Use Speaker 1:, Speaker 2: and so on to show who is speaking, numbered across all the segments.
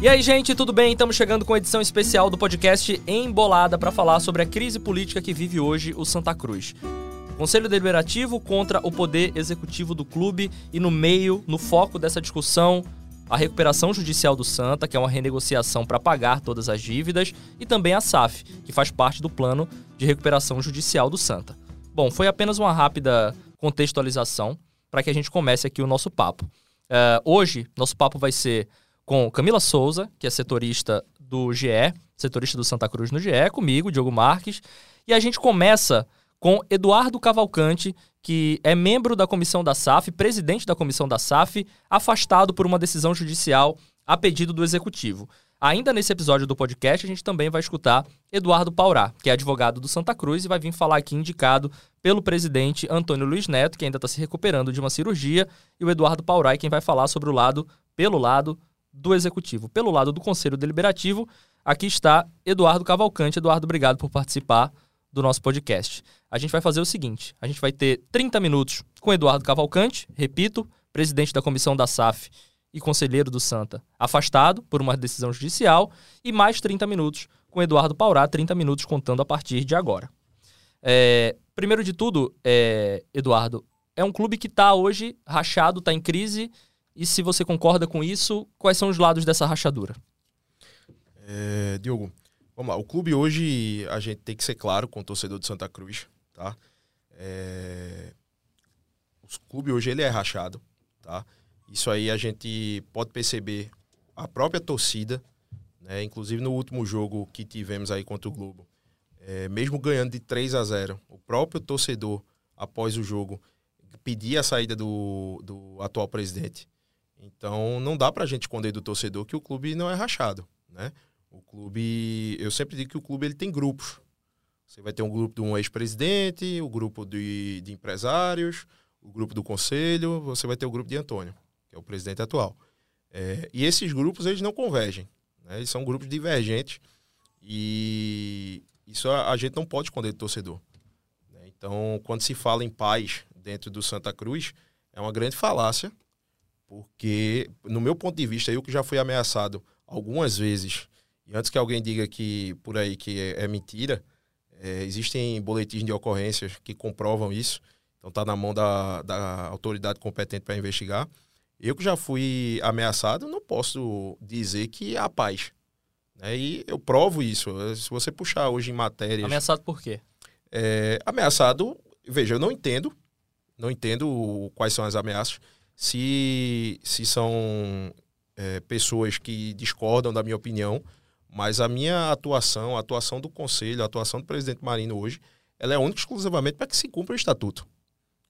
Speaker 1: E aí, gente, tudo bem? Estamos chegando com a edição especial do podcast Embolada para falar sobre a crise política que vive hoje o Santa Cruz. Conselho Deliberativo contra o poder executivo do clube e no meio, no foco dessa discussão, a recuperação judicial do Santa, que é uma renegociação para pagar todas as dívidas, e também a SAF, que faz parte do plano de recuperação judicial do Santa. Bom, foi apenas uma rápida contextualização para que a gente comece aqui o nosso papo. Uh, hoje, nosso papo vai ser com Camila Souza, que é setorista do GE, setorista do Santa Cruz no GE, comigo, Diogo Marques. E a gente começa com Eduardo Cavalcante, que é membro da comissão da SAF, presidente da comissão da SAF, afastado por uma decisão judicial a pedido do executivo. Ainda nesse episódio do podcast, a gente também vai escutar Eduardo Paurá, que é advogado do Santa Cruz e vai vir falar aqui indicado pelo presidente Antônio Luiz Neto, que ainda está se recuperando de uma cirurgia, e o Eduardo Paurá é quem vai falar sobre o lado, pelo lado do Executivo. Pelo lado do Conselho Deliberativo, aqui está Eduardo Cavalcante. Eduardo, obrigado por participar do nosso podcast. A gente vai fazer o seguinte: a gente vai ter 30 minutos com Eduardo Cavalcante, repito, presidente da comissão da SAF e conselheiro do Santa, afastado por uma decisão judicial, e mais 30 minutos com Eduardo Paurá, 30 minutos contando a partir de agora. É, primeiro de tudo, é, Eduardo, é um clube que está hoje rachado, está em crise e se você concorda com isso, quais são os lados dessa rachadura?
Speaker 2: É, Diogo, vamos lá. O clube hoje, a gente tem que ser claro com o torcedor de Santa Cruz, tá? É, o clube hoje ele é rachado, tá? Isso aí a gente pode perceber a própria torcida, né? Inclusive no último jogo que tivemos aí contra o Globo, é, mesmo ganhando de 3 a 0, o próprio torcedor após o jogo pedia a saída do, do atual presidente então, não dá para a gente esconder do torcedor que o clube não é rachado, né? O clube, eu sempre digo que o clube ele tem grupos. Você vai ter um grupo de um ex-presidente, o grupo de, de empresários, o grupo do conselho, você vai ter o grupo de Antônio, que é o presidente atual. É, e esses grupos eles não convergem, né? eles são grupos divergentes e isso a, a gente não pode esconder do torcedor. Né? Então, quando se fala em paz dentro do Santa Cruz, é uma grande falácia porque, no meu ponto de vista, eu que já fui ameaçado algumas vezes, e antes que alguém diga que por aí que é, é mentira, é, existem boletins de ocorrências que comprovam isso. Então está na mão da, da autoridade competente para investigar. Eu que já fui ameaçado, não posso dizer que há paz. Né? E eu provo isso. Se você puxar hoje em matérias.
Speaker 1: Ameaçado por quê?
Speaker 2: É, ameaçado, veja, eu não entendo. Não entendo quais são as ameaças se, se são é, pessoas que discordam da minha opinião, mas a minha atuação, a atuação do conselho, a atuação do presidente Marino hoje, ela é única exclusivamente para que se cumpra o estatuto.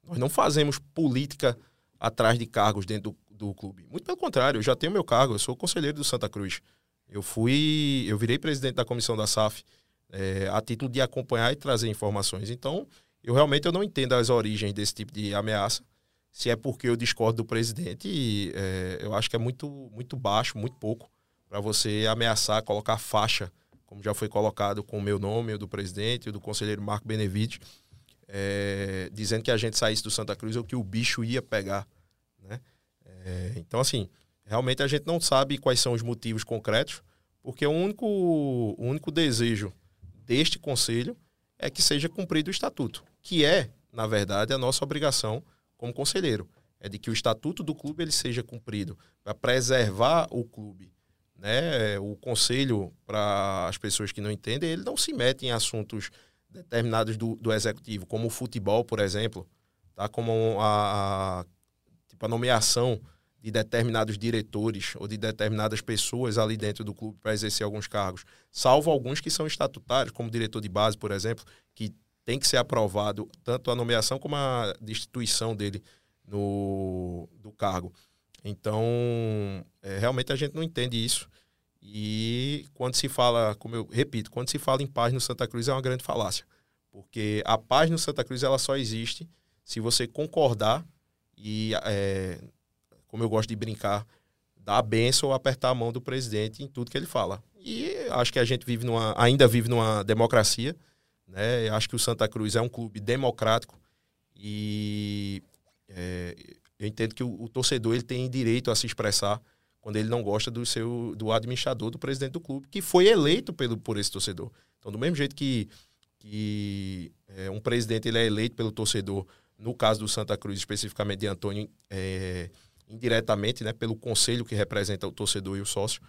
Speaker 2: Nós não fazemos política atrás de cargos dentro do, do clube. Muito pelo contrário, eu já tenho meu cargo, eu sou conselheiro do Santa Cruz. Eu fui, eu virei presidente da comissão da SAF é, a título de acompanhar e trazer informações. Então, eu realmente eu não entendo as origens desse tipo de ameaça se é porque eu discordo do presidente, é, eu acho que é muito, muito baixo, muito pouco, para você ameaçar, colocar faixa, como já foi colocado com o meu nome, o do presidente, o do conselheiro Marco Benevides, é, dizendo que a gente saísse do Santa Cruz ou que o bicho ia pegar. Né? É, então, assim, realmente a gente não sabe quais são os motivos concretos, porque o único, o único desejo deste conselho é que seja cumprido o estatuto, que é, na verdade, a nossa obrigação como conselheiro. É de que o estatuto do clube ele seja cumprido para preservar o clube. Né? O conselho, para as pessoas que não entendem, ele não se mete em assuntos determinados do, do executivo, como o futebol, por exemplo, tá? como a, a, tipo, a nomeação de determinados diretores ou de determinadas pessoas ali dentro do clube para exercer alguns cargos, salvo alguns que são estatutários, como diretor de base, por exemplo, que tem que ser aprovado tanto a nomeação como a destituição dele no, do cargo. Então, é, realmente a gente não entende isso. E quando se fala, como eu repito, quando se fala em paz no Santa Cruz é uma grande falácia. Porque a paz no Santa Cruz ela só existe se você concordar e, é, como eu gosto de brincar, dar a benção ou apertar a mão do presidente em tudo que ele fala. E acho que a gente vive numa, ainda vive numa democracia né? Eu acho que o Santa Cruz é um clube democrático e é, eu entendo que o, o, torcedor ele tem direito a se expressar quando ele não gosta do seu do administrador, do presidente do clube, que foi eleito pelo, por esse torcedor. Então, do mesmo jeito que, que é, um presidente ele é eleito pelo torcedor, no caso do Santa Cruz, especificamente de Antônio, é, indiretamente, né, pelo conselho que representa o torcedor e o sócio,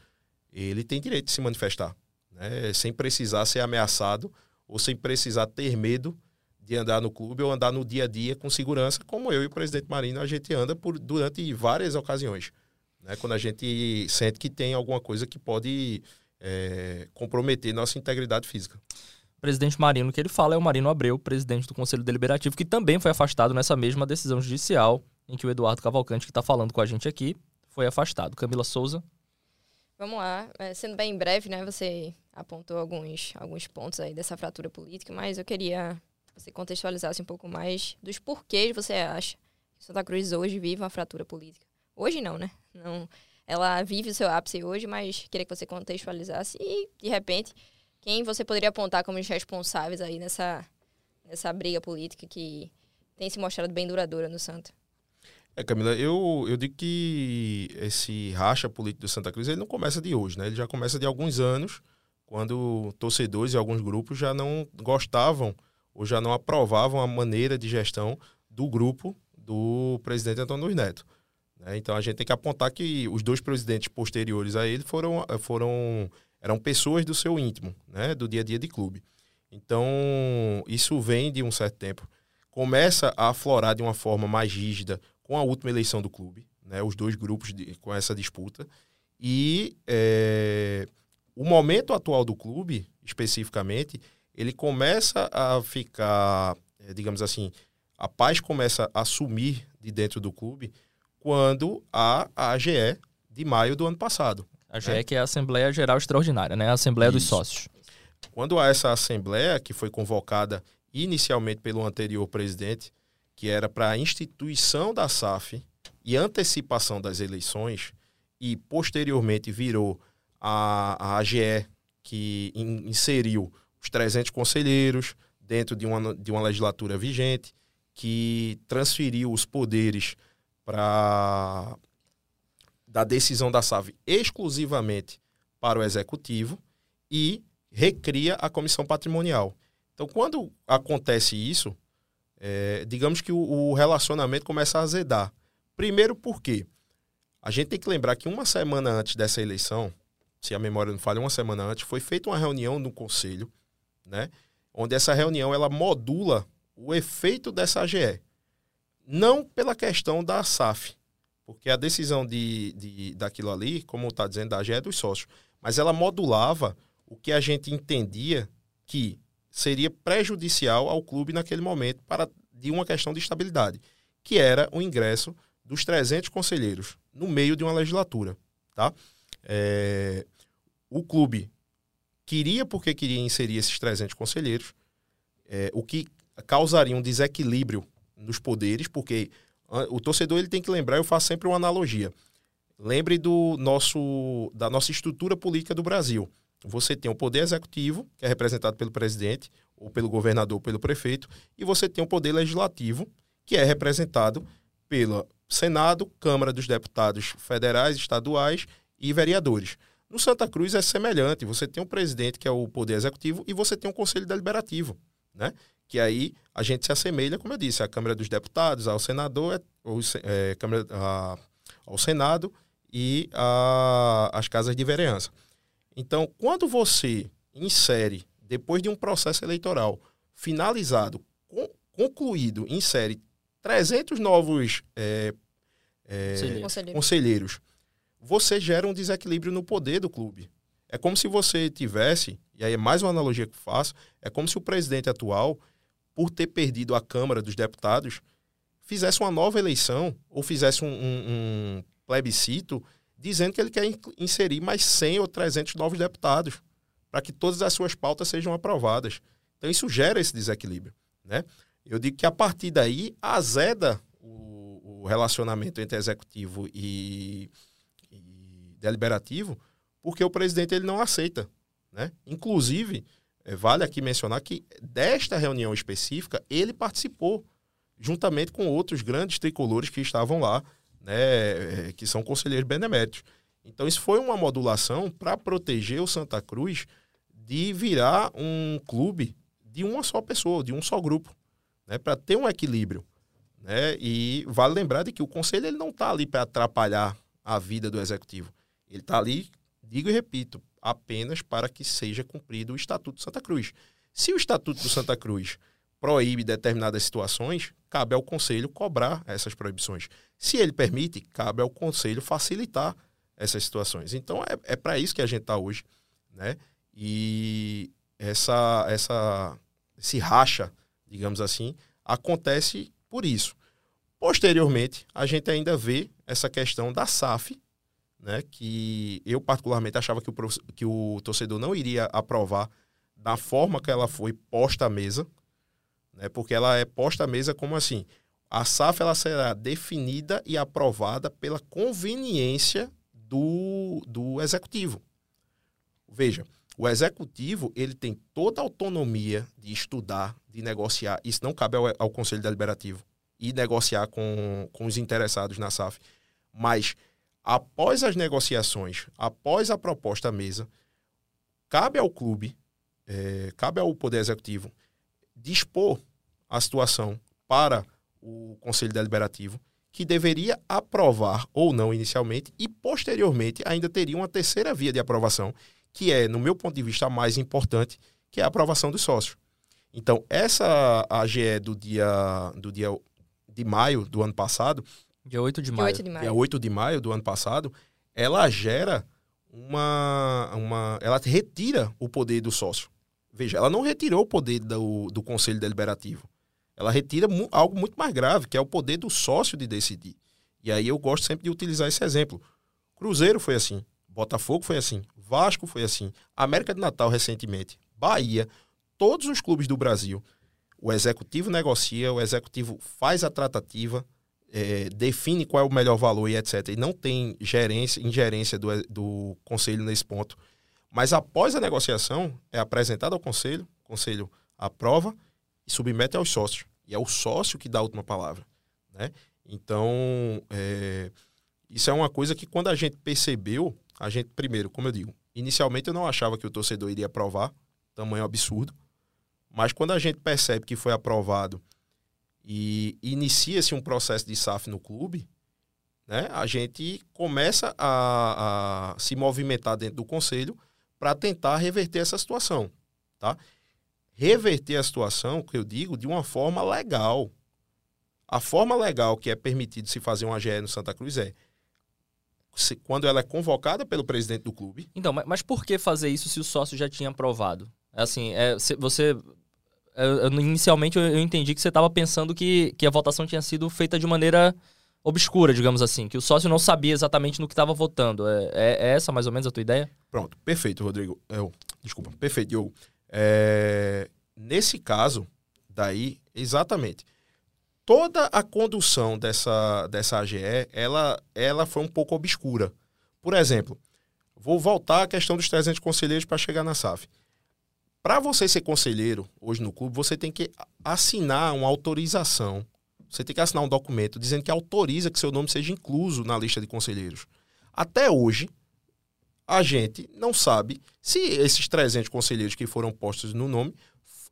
Speaker 2: ele tem direito de se manifestar, né, sem precisar ser ameaçado ou sem precisar ter medo de andar no clube ou andar no dia a dia com segurança, como eu e o presidente Marino, a gente anda por, durante várias ocasiões. Né? Quando a gente sente que tem alguma coisa que pode é, comprometer nossa integridade física.
Speaker 1: O presidente Marino, que ele fala, é o Marino Abreu, presidente do Conselho Deliberativo, que também foi afastado nessa mesma decisão judicial em que o Eduardo Cavalcante, que está falando com a gente aqui, foi afastado. Camila Souza.
Speaker 3: Vamos lá. É, sendo bem breve, né? Você apontou alguns, alguns pontos aí dessa fratura política, mas eu queria você contextualizasse um pouco mais dos porquês você acha que Santa Cruz hoje vive uma fratura política. Hoje não, né? Não, ela vive o seu ápice hoje, mas queria que você contextualizasse e, de repente, quem você poderia apontar como os responsáveis aí nessa, nessa briga política que tem se mostrado bem duradoura no Santa.
Speaker 2: É, Camila, eu, eu digo que esse racha político do Santa Cruz ele não começa de hoje, né? Ele já começa de alguns anos, quando torcedores e alguns grupos já não gostavam ou já não aprovavam a maneira de gestão do grupo do presidente Antônio Luiz Neto. Né? Então a gente tem que apontar que os dois presidentes posteriores a ele foram, foram eram pessoas do seu íntimo, né? do dia a dia de clube. Então isso vem de um certo tempo. Começa a aflorar de uma forma mais rígida com a última eleição do clube, né? os dois grupos de, com essa disputa. E é, o momento atual do clube, especificamente, ele começa a ficar, eh, digamos assim, a paz começa a sumir de dentro do clube quando há a AGE de maio do ano passado.
Speaker 1: A AGE né? que é a Assembleia Geral Extraordinária, né? A Assembleia Isso. dos Sócios.
Speaker 2: Quando há essa assembleia que foi convocada inicialmente pelo anterior presidente, que era para a instituição da SAF e antecipação das eleições, e posteriormente virou a, a AGE, que in, inseriu os 300 conselheiros dentro de uma, de uma legislatura vigente, que transferiu os poderes para da decisão da SAV exclusivamente para o executivo e recria a comissão patrimonial. Então, quando acontece isso, é, digamos que o, o, relacionamento começa a azedar. Primeiro, porque a gente tem que lembrar que uma semana antes dessa eleição, se a memória não falha, uma semana antes, foi feita uma reunião no conselho né? Onde essa reunião ela modula o efeito dessa AGE. Não pela questão da SAF, porque a decisão de, de, daquilo ali, como está dizendo, da AGE é dos sócios, mas ela modulava o que a gente entendia que seria prejudicial ao clube naquele momento para de uma questão de estabilidade, que era o ingresso dos 300 conselheiros no meio de uma legislatura, tá? É, o clube queria porque queria inserir esses 300 conselheiros, é, o que causaria um desequilíbrio nos poderes, porque o torcedor ele tem que lembrar, eu faço sempre uma analogia. Lembre do nosso da nossa estrutura política do Brasil. Você tem o poder executivo, que é representado pelo presidente, ou pelo governador, ou pelo prefeito, e você tem o poder legislativo, que é representado pelo Senado, Câmara dos Deputados Federais, Estaduais e vereadores. No Santa Cruz é semelhante. Você tem um presidente, que é o poder executivo, e você tem um conselho deliberativo, né? Que aí a gente se assemelha, como eu disse, à Câmara dos Deputados, ao senador, ou, é, Câmara, a, ao Senado e as casas de vereança. Então, quando você insere, depois de um processo eleitoral finalizado, com, concluído, insere 300 novos é, é, conselheiros você gera um desequilíbrio no poder do clube. É como se você tivesse, e aí é mais uma analogia que faço, é como se o presidente atual, por ter perdido a Câmara dos Deputados, fizesse uma nova eleição ou fizesse um, um, um plebiscito dizendo que ele quer inserir mais 100 ou 300 novos deputados para que todas as suas pautas sejam aprovadas. Então isso gera esse desequilíbrio. Né? Eu digo que a partir daí azeda o, o relacionamento entre executivo e, deliberativo, porque o presidente ele não aceita. Né? Inclusive, é, vale aqui mencionar que desta reunião específica ele participou, juntamente com outros grandes tricolores que estavam lá, né, é, que são conselheiros beneméritos. Então, isso foi uma modulação para proteger o Santa Cruz de virar um clube de uma só pessoa, de um só grupo, né? para ter um equilíbrio. Né? E vale lembrar de que o conselho ele não está ali para atrapalhar a vida do executivo. Ele está ali, digo e repito, apenas para que seja cumprido o Estatuto de Santa Cruz. Se o Estatuto do Santa Cruz proíbe determinadas situações, cabe ao Conselho cobrar essas proibições. Se ele permite, cabe ao Conselho facilitar essas situações. Então é, é para isso que a gente está hoje. Né? E essa, essa, esse racha, digamos assim, acontece por isso. Posteriormente, a gente ainda vê essa questão da SAF, né, que eu particularmente achava que o, que o torcedor não iria aprovar da forma que ela foi posta à mesa, né, porque ela é posta à mesa como assim, a SAF ela será definida e aprovada pela conveniência do, do executivo. Veja, o executivo ele tem toda a autonomia de estudar, de negociar. Isso não cabe ao, ao Conselho Deliberativo e negociar com, com os interessados na SAF. Mas após as negociações, após a proposta à mesa, cabe ao clube, é, cabe ao Poder Executivo dispor a situação para o Conselho Deliberativo, que deveria aprovar ou não inicialmente e posteriormente ainda teria uma terceira via de aprovação, que é, no meu ponto de vista, a mais importante, que é a aprovação dos sócios. Então, essa AGE do dia, do dia de maio do ano passado,
Speaker 1: Dia 8 de maio. 8
Speaker 2: de maio. Dia 8 de maio do ano passado, ela gera uma, uma. Ela retira o poder do sócio. Veja, ela não retirou o poder do, do Conselho Deliberativo. Ela retira mu algo muito mais grave, que é o poder do sócio de decidir. E aí eu gosto sempre de utilizar esse exemplo. Cruzeiro foi assim, Botafogo foi assim, Vasco foi assim, América de Natal recentemente, Bahia, todos os clubes do Brasil. O executivo negocia, o executivo faz a tratativa, é, define qual é o melhor valor e etc. E não tem gerência, ingerência do, do conselho nesse ponto. Mas após a negociação, é apresentado ao conselho, o conselho aprova e submete aos sócios. E é o sócio que dá a última palavra. Né? Então, é, isso é uma coisa que quando a gente percebeu, a gente, primeiro, como eu digo, inicialmente eu não achava que o torcedor iria aprovar, tamanho absurdo. Mas quando a gente percebe que foi aprovado e inicia-se um processo de SAF no clube, né, a gente começa a, a se movimentar dentro do conselho para tentar reverter essa situação. Tá? Reverter a situação, que eu digo, de uma forma legal. A forma legal que é permitido se fazer uma AGE no Santa Cruz é se, quando ela é convocada pelo presidente do clube.
Speaker 1: Então, mas, mas por que fazer isso se o sócio já tinha aprovado? Assim, é, você eu, inicialmente eu entendi que você estava pensando que, que a votação tinha sido feita de maneira obscura, digamos assim, que o sócio não sabia exatamente no que estava votando. É, é, é, essa mais ou menos a tua ideia?
Speaker 2: Pronto, perfeito, Rodrigo. Eu, desculpa, perfeito, Diogo. É, nesse caso, daí, exatamente. Toda a condução dessa, dessa AGE, ela, ela foi um pouco obscura. Por exemplo, vou voltar à questão dos 300 conselheiros para chegar na SAF. Para você ser conselheiro hoje no clube, você tem que assinar uma autorização. Você tem que assinar um documento dizendo que autoriza que seu nome seja incluso na lista de conselheiros. Até hoje, a gente não sabe se esses 300 conselheiros que foram postos no nome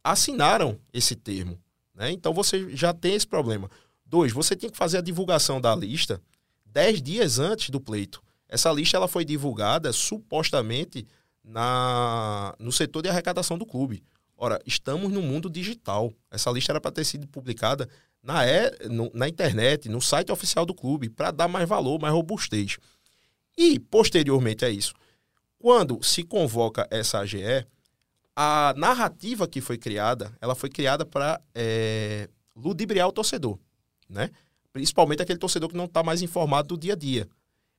Speaker 2: assinaram esse termo. Né? Então você já tem esse problema. Dois, você tem que fazer a divulgação da lista 10 dias antes do pleito. Essa lista ela foi divulgada supostamente na, no setor de arrecadação do clube. Ora, estamos no mundo digital. Essa lista era para ter sido publicada na, é, no, na internet, no site oficial do clube, para dar mais valor, mais robustez. E, posteriormente a isso, quando se convoca essa AGE, a narrativa que foi criada, ela foi criada para é, ludibriar o torcedor, né? Principalmente aquele torcedor que não está mais informado do dia a dia.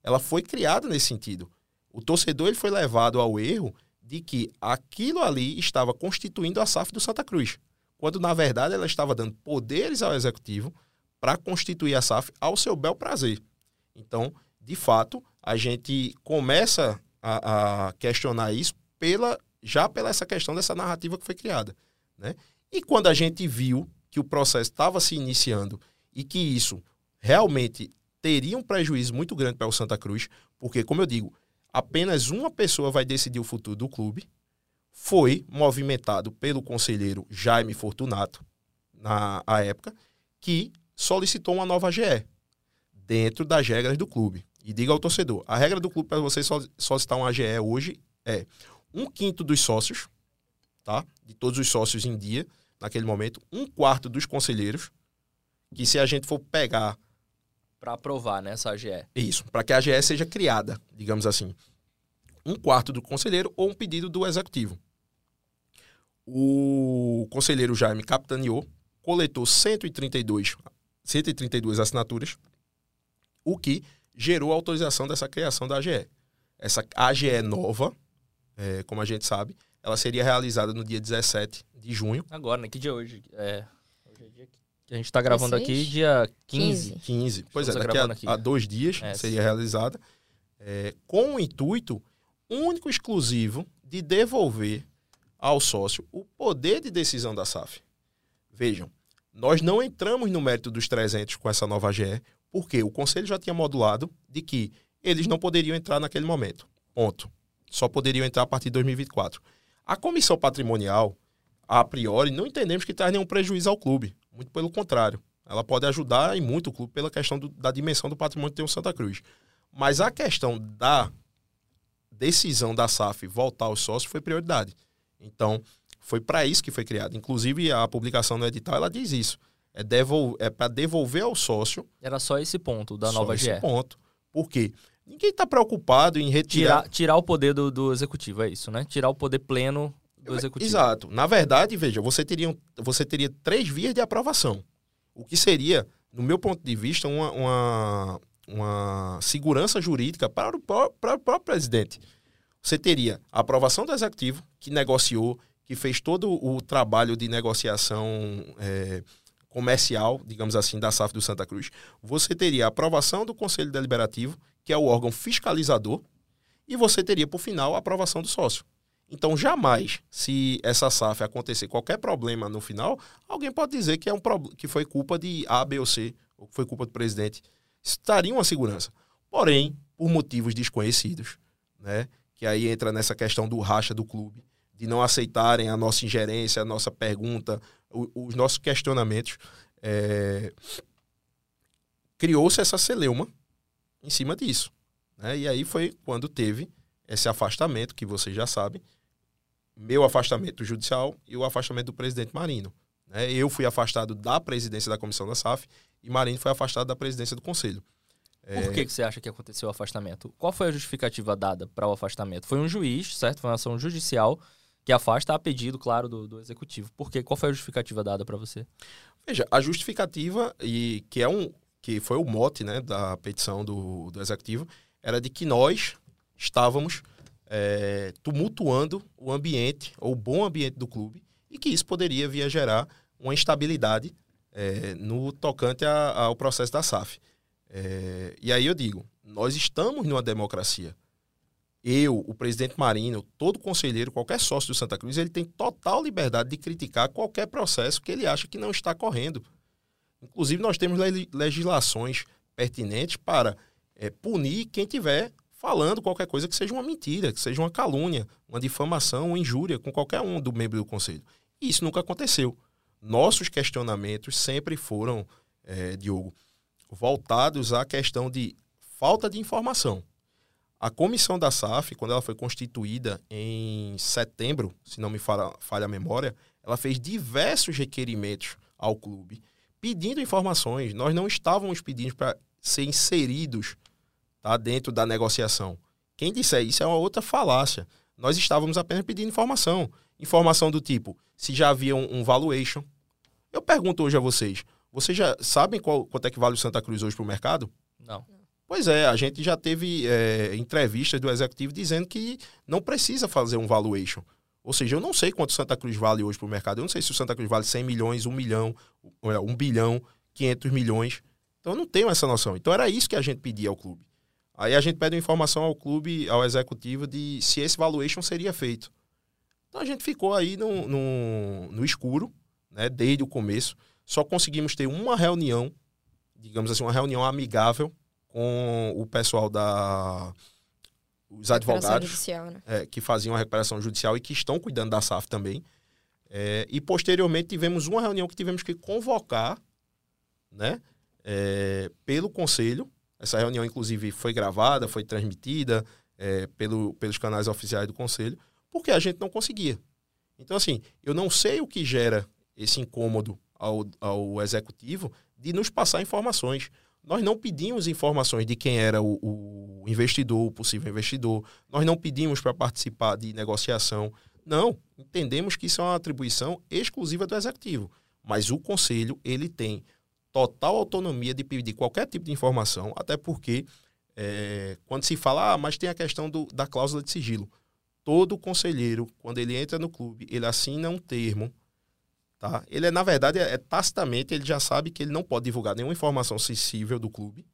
Speaker 2: Ela foi criada nesse sentido. O torcedor ele foi levado ao erro de que aquilo ali estava constituindo a SAF do Santa Cruz, quando na verdade ela estava dando poderes ao executivo para constituir a SAF ao seu bel prazer. Então, de fato, a gente começa a, a questionar isso pela já pela essa questão dessa narrativa que foi criada, né? E quando a gente viu que o processo estava se iniciando e que isso realmente teria um prejuízo muito grande para o Santa Cruz, porque como eu digo, apenas uma pessoa vai decidir o futuro do clube. Foi movimentado pelo conselheiro Jaime Fortunato, na época, que solicitou uma nova GE dentro das regras do clube. E diga ao torcedor: a regra do clube para você solicitar uma AGE hoje é um quinto dos sócios, tá? De todos os sócios em dia, naquele momento, um quarto dos conselheiros, que se a gente for pegar.
Speaker 1: Para aprovar, né, essa AGE.
Speaker 2: Isso, para que a AGE seja criada, digamos assim. Um quarto do conselheiro ou um pedido do executivo. O conselheiro Jaime capitaneou, coletou 132, 132 assinaturas, o que gerou a autorização dessa criação da AGE. Essa AGE nova, é, como a gente sabe, ela seria realizada no dia 17 de junho.
Speaker 1: Agora, né? Que dia é hoje? É, que a gente está gravando aqui, dia 15.
Speaker 2: 15. Pois Estamos é, daqui a, a, dois dias é, seria realizada, é, com o intuito único e exclusivo de devolver ao sócio o poder de decisão da SAF. Vejam, nós não entramos no mérito dos 300 com essa nova AGE, porque o conselho já tinha modulado de que eles não poderiam entrar naquele momento. Ponto. Só poderiam entrar a partir de 2024. A comissão patrimonial, a priori, não entendemos que traz nenhum prejuízo ao clube. Muito pelo contrário. Ela pode ajudar e muito o clube pela questão do, da dimensão do patrimônio que tem o Santa Cruz. Mas a questão da decisão da SAF voltar aos sócios foi prioridade. Então, foi para isso que foi criado. Inclusive, a publicação no edital ela diz isso. É, devol é para devolver ao sócio.
Speaker 1: Era só esse ponto da nova GE.
Speaker 2: Esse ponto. Por quê? Ninguém está preocupado em retirar.
Speaker 1: Tirar, tirar o poder do, do, executivo, é isso, né? Tirar o poder pleno do executivo.
Speaker 2: Exato. Na verdade, veja, você teria, você teria três vias de aprovação. O que seria, no meu ponto de vista, uma, uma, uma segurança jurídica para o, para o próprio presidente. Você teria a aprovação do executivo, que negociou, que fez todo o trabalho de negociação é, comercial, digamos assim, da SAF do Santa Cruz. Você teria a aprovação do Conselho Deliberativo, que é o órgão fiscalizador, e você teria, por final, a aprovação do sócio. Então, jamais, se essa SAF acontecer qualquer problema no final, alguém pode dizer que, é um que foi culpa de A, B ou C, ou que foi culpa do presidente. Estaria uma segurança. Porém, por motivos desconhecidos, né, que aí entra nessa questão do racha do clube, de não aceitarem a nossa ingerência, a nossa pergunta, o, os nossos questionamentos, é, criou-se essa celeuma em cima disso. Né? E aí foi quando teve esse afastamento, que vocês já sabem, meu afastamento judicial e o afastamento do presidente Marino. Né? Eu fui afastado da presidência da comissão da SAF e Marino foi afastado da presidência do conselho.
Speaker 1: Por que, que você acha que aconteceu o afastamento? Qual foi a justificativa dada para o afastamento? Foi um juiz, certo? Foi uma ação judicial que afasta a pedido, claro, do, do executivo. Por quê? Qual foi a justificativa dada para você?
Speaker 2: Veja, a justificativa, e que é um que foi o mote né, da petição do, do executivo, era de que nós estávamos é, tumultuando o ambiente, ou o bom ambiente do clube, e que isso poderia vir a gerar uma instabilidade é, no tocante a, ao processo da SAF. É, e aí eu digo, nós estamos numa democracia eu, o presidente Marino, todo conselheiro, qualquer sócio do Santa Cruz, ele tem total liberdade de criticar qualquer processo que ele acha que não está correndo. Inclusive, nós temos legislações pertinentes para é, punir quem tiver falando qualquer coisa que seja uma mentira, que seja uma calúnia, uma difamação, uma injúria com qualquer um do membro do conselho. E isso nunca aconteceu. Nossos questionamentos sempre foram, é, Diogo, voltados à questão de falta de informação. A comissão da SAF, quando ela foi constituída em setembro, se não me falha, falha a memória, ela fez diversos requerimentos ao clube pedindo informações. Nós não estávamos pedindo para ser inseridos tá, dentro da negociação. Quem disser isso é uma outra falácia. Nós estávamos apenas pedindo informação. Informação do tipo, se já havia um, um valuation. Eu pergunto hoje a vocês, vocês já sabem qual, quanto é que vale o Santa Cruz hoje para o mercado?
Speaker 1: Não.
Speaker 2: Pois é, a gente já teve é, entrevistas do executivo dizendo que não precisa fazer um valuation. Ou seja, eu não sei quanto Santa Cruz vale hoje para o mercado. Eu não sei se o Santa Cruz vale 100 milhões, 1 milhão, 1 bilhão, 500 milhões. Então eu não tenho essa noção. Então era isso que a gente pedia ao clube. Aí a gente pede uma informação ao clube, ao executivo, de se esse valuation seria feito. Então a gente ficou aí no, no, no escuro, né, desde o começo. Só conseguimos ter uma reunião, digamos assim, uma reunião amigável com o pessoal da os advogados
Speaker 3: judicial, né?
Speaker 2: é, que faziam a recuperação judicial e que estão cuidando da SAF também. É, e posteriormente tivemos uma reunião que tivemos que convocar, né, é, pelo conselho. Essa reunião, inclusive, foi gravada, foi transmitida é, pelo, pelos canais oficiais do conselho, porque a gente não conseguia. Então, assim, eu não sei o que gera esse incômodo ao, ao executivo de nos passar informações. Nós não pedimos informações de quem era o, o investidor, o possível investidor. Nós não pedimos para participar de negociação. Não, entendemos que isso é uma atribuição exclusiva do executivo. Mas o conselho, ele tem total autonomia de pedir qualquer tipo de informação, até porque é, quando se fala, ah, mas tem a questão do, da cláusula de sigilo. Todo conselheiro, quando ele entra no clube, ele assina um termo Tá? Ele é, na verdade, é, é, tacitamente, ele já sabe que ele não pode divulgar nenhuma informação sensível do clube,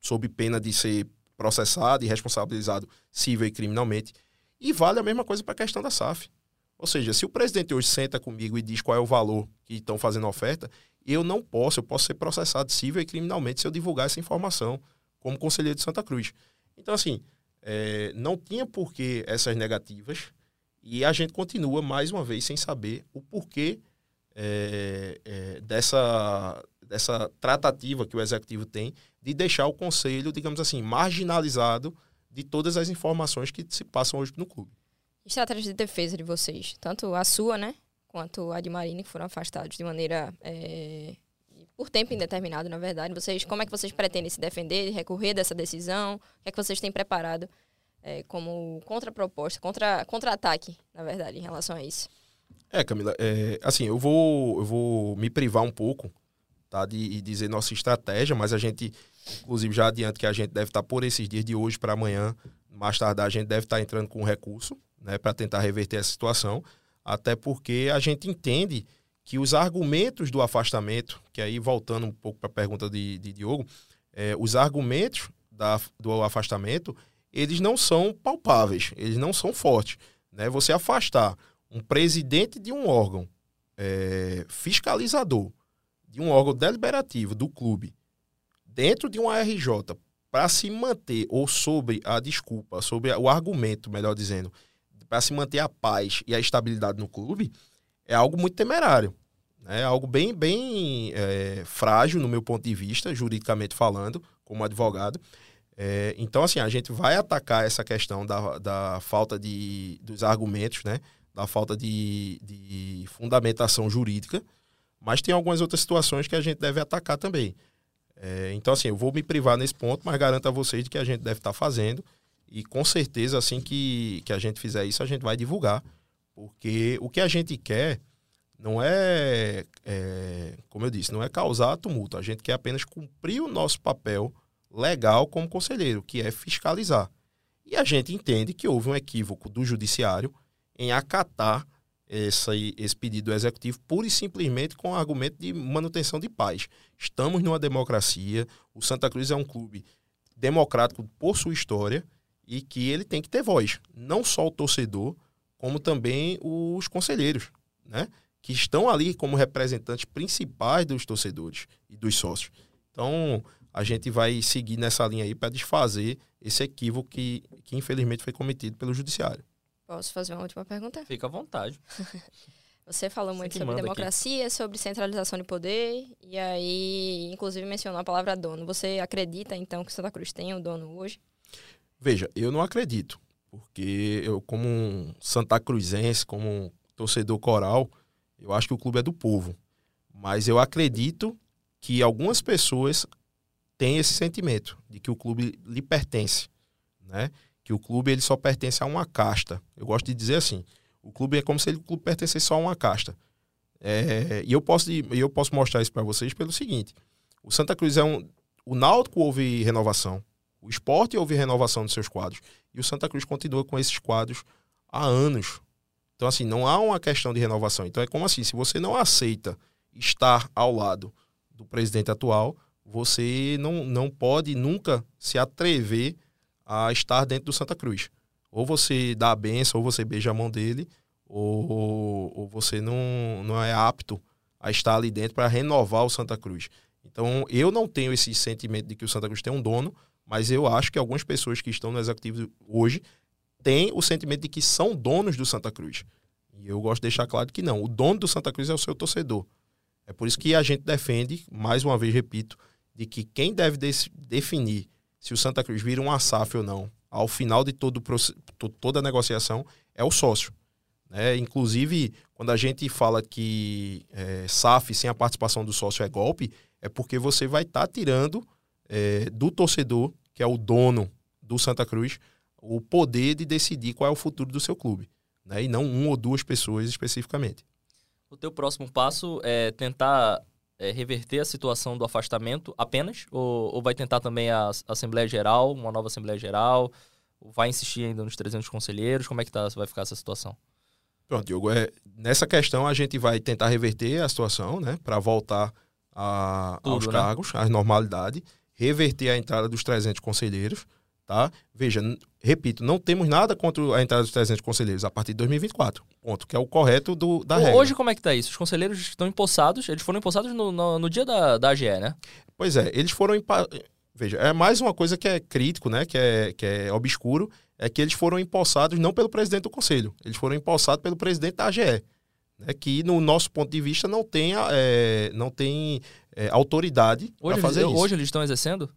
Speaker 2: sob pena de ser processado e responsabilizado civil e criminalmente. E vale a mesma coisa para a questão da SAF. Ou seja, se o presidente hoje senta comigo e diz qual é o valor que estão fazendo a oferta, eu não posso, eu posso ser processado civil e criminalmente se eu divulgar essa informação como conselheiro de Santa Cruz. Então, assim, é, não tinha por que essas negativas, e a gente continua, mais uma vez, sem saber o porquê é, é, dessa, dessa tratativa que o executivo tem de deixar o conselho, digamos assim, marginalizado de todas as informações que se passam hoje no clube.
Speaker 3: Estratégia de defesa de vocês, tanto a sua, né, quanto a de Marina, que foram afastados de maneira é, por tempo indeterminado, na verdade. Vocês, como é que vocês pretendem se defender, recorrer dessa decisão? O que é que vocês têm preparado é, como contraproposta, contra, contra-ataque, na verdade, em relação a isso.
Speaker 2: É, Camila, é, assim, eu vou, eu vou me privar um pouco tá, de, de dizer nossa estratégia, mas a gente, inclusive, já adianto que a gente deve estar por esses dias de hoje para amanhã, mais tarde a gente deve estar entrando com um recurso né, para tentar reverter essa situação, até porque a gente entende que os argumentos do afastamento, que aí voltando um pouco para a pergunta de, de Diogo, é, os argumentos da, do afastamento, eles não são palpáveis, eles não são fortes. Né? Você afastar um presidente de um órgão é, fiscalizador, de um órgão deliberativo do clube, dentro de uma RJ, para se manter, ou sobre a desculpa, sobre o argumento, melhor dizendo, para se manter a paz e a estabilidade no clube, é algo muito temerário. Né? É algo bem, bem é, frágil, no meu ponto de vista, juridicamente falando, como advogado. É, então, assim, a gente vai atacar essa questão da, da falta de, dos argumentos, né? Da falta de, de fundamentação jurídica, mas tem algumas outras situações que a gente deve atacar também. É, então, assim, eu vou me privar nesse ponto, mas garanto a vocês de que a gente deve estar fazendo. E com certeza, assim que, que a gente fizer isso, a gente vai divulgar. Porque o que a gente quer não é, é, como eu disse, não é causar tumulto. A gente quer apenas cumprir o nosso papel legal como conselheiro, que é fiscalizar. E a gente entende que houve um equívoco do judiciário em acatar essa, esse pedido executivo pura e simplesmente com o argumento de manutenção de paz. Estamos numa democracia, o Santa Cruz é um clube democrático por sua história e que ele tem que ter voz, não só o torcedor, como também os conselheiros, né? que estão ali como representantes principais dos torcedores e dos sócios. Então, a gente vai seguir nessa linha aí para desfazer esse equívoco que, que infelizmente foi cometido pelo judiciário.
Speaker 3: Posso fazer uma última pergunta?
Speaker 1: Fica à vontade.
Speaker 3: Você falou Você muito sobre democracia, aqui. sobre centralização de poder, e aí, inclusive, mencionou a palavra dono. Você acredita, então, que Santa Cruz tem o um dono hoje?
Speaker 2: Veja, eu não acredito, porque eu, como um Santa Cruzense, como um torcedor coral, eu acho que o clube é do povo. Mas eu acredito que algumas pessoas tem esse sentimento de que o clube lhe pertence, né? Que o clube ele só pertence a uma casta. Eu gosto de dizer assim, o clube é como se ele, o clube pertencesse só a uma casta. É, e eu posso, eu posso mostrar isso para vocês pelo seguinte: o Santa Cruz é um, o Náutico houve renovação, o Esporte houve renovação dos seus quadros e o Santa Cruz continua com esses quadros há anos. Então assim, não há uma questão de renovação. Então é como assim, se você não aceita estar ao lado do presidente atual, você não, não pode nunca se atrever a estar dentro do Santa Cruz. Ou você dá a benção, ou você beija a mão dele, ou, ou você não, não é apto a estar ali dentro para renovar o Santa Cruz. Então, eu não tenho esse sentimento de que o Santa Cruz tem um dono, mas eu acho que algumas pessoas que estão no executivo hoje têm o sentimento de que são donos do Santa Cruz. E eu gosto de deixar claro que não. O dono do Santa Cruz é o seu torcedor. É por isso que a gente defende, mais uma vez repito, de que quem deve definir se o Santa Cruz vira um SAF ou não, ao final de todo, toda a negociação, é o sócio. Né? Inclusive, quando a gente fala que é, SAF sem a participação do sócio é golpe, é porque você vai estar tá tirando é, do torcedor, que é o dono do Santa Cruz, o poder de decidir qual é o futuro do seu clube. Né? E não uma ou duas pessoas especificamente.
Speaker 1: O teu próximo passo é tentar é, reverter a situação do afastamento apenas? Ou, ou vai tentar também a, a, Assembleia Geral, uma nova Assembleia Geral? Vai insistir ainda nos 300 conselheiros? Como é que tá, vai ficar essa situação?
Speaker 2: Pronto, Diogo, é, nessa questão a gente vai tentar reverter a situação, né? Para voltar a, Tudo, aos né? cargos, à normalidade, reverter a entrada dos 300 conselheiros, tá? Veja, repito, não temos nada contra a entrada dos 300 conselheiros a partir de 2024. Ponto, que é o correto do, da regra.
Speaker 1: Hoje, como é que tá isso? Os conselheiros estão empossados, eles foram empossados no, no, no dia da, da AGE, né?
Speaker 2: Pois é, eles foram. Veja, é mais uma coisa que é crítico, né? Que é, que é obscuro, é que eles foram empossados não pelo presidente do conselho, eles foram empossados pelo presidente da AGE. Né, que, no nosso ponto de vista, não tem, é, não tem é, autoridade para fazer
Speaker 1: eles,
Speaker 2: isso.
Speaker 1: Hoje eles estão exercendo?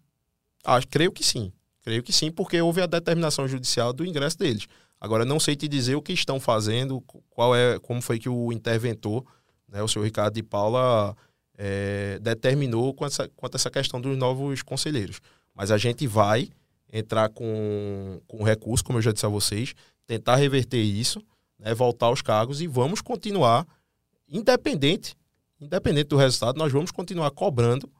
Speaker 2: Ah, creio que sim. Creio que sim, porque houve a determinação judicial do ingresso deles. Agora, não sei te dizer o que estão fazendo, qual é, como foi que o interventor, né, o senhor Ricardo de Paula, é, determinou quanto essa, quanto essa questão dos novos conselheiros. Mas a gente vai entrar com, com recurso, como eu já disse a vocês, tentar reverter isso, né, voltar aos cargos e vamos continuar, independente, independente do resultado, nós vamos continuar cobrando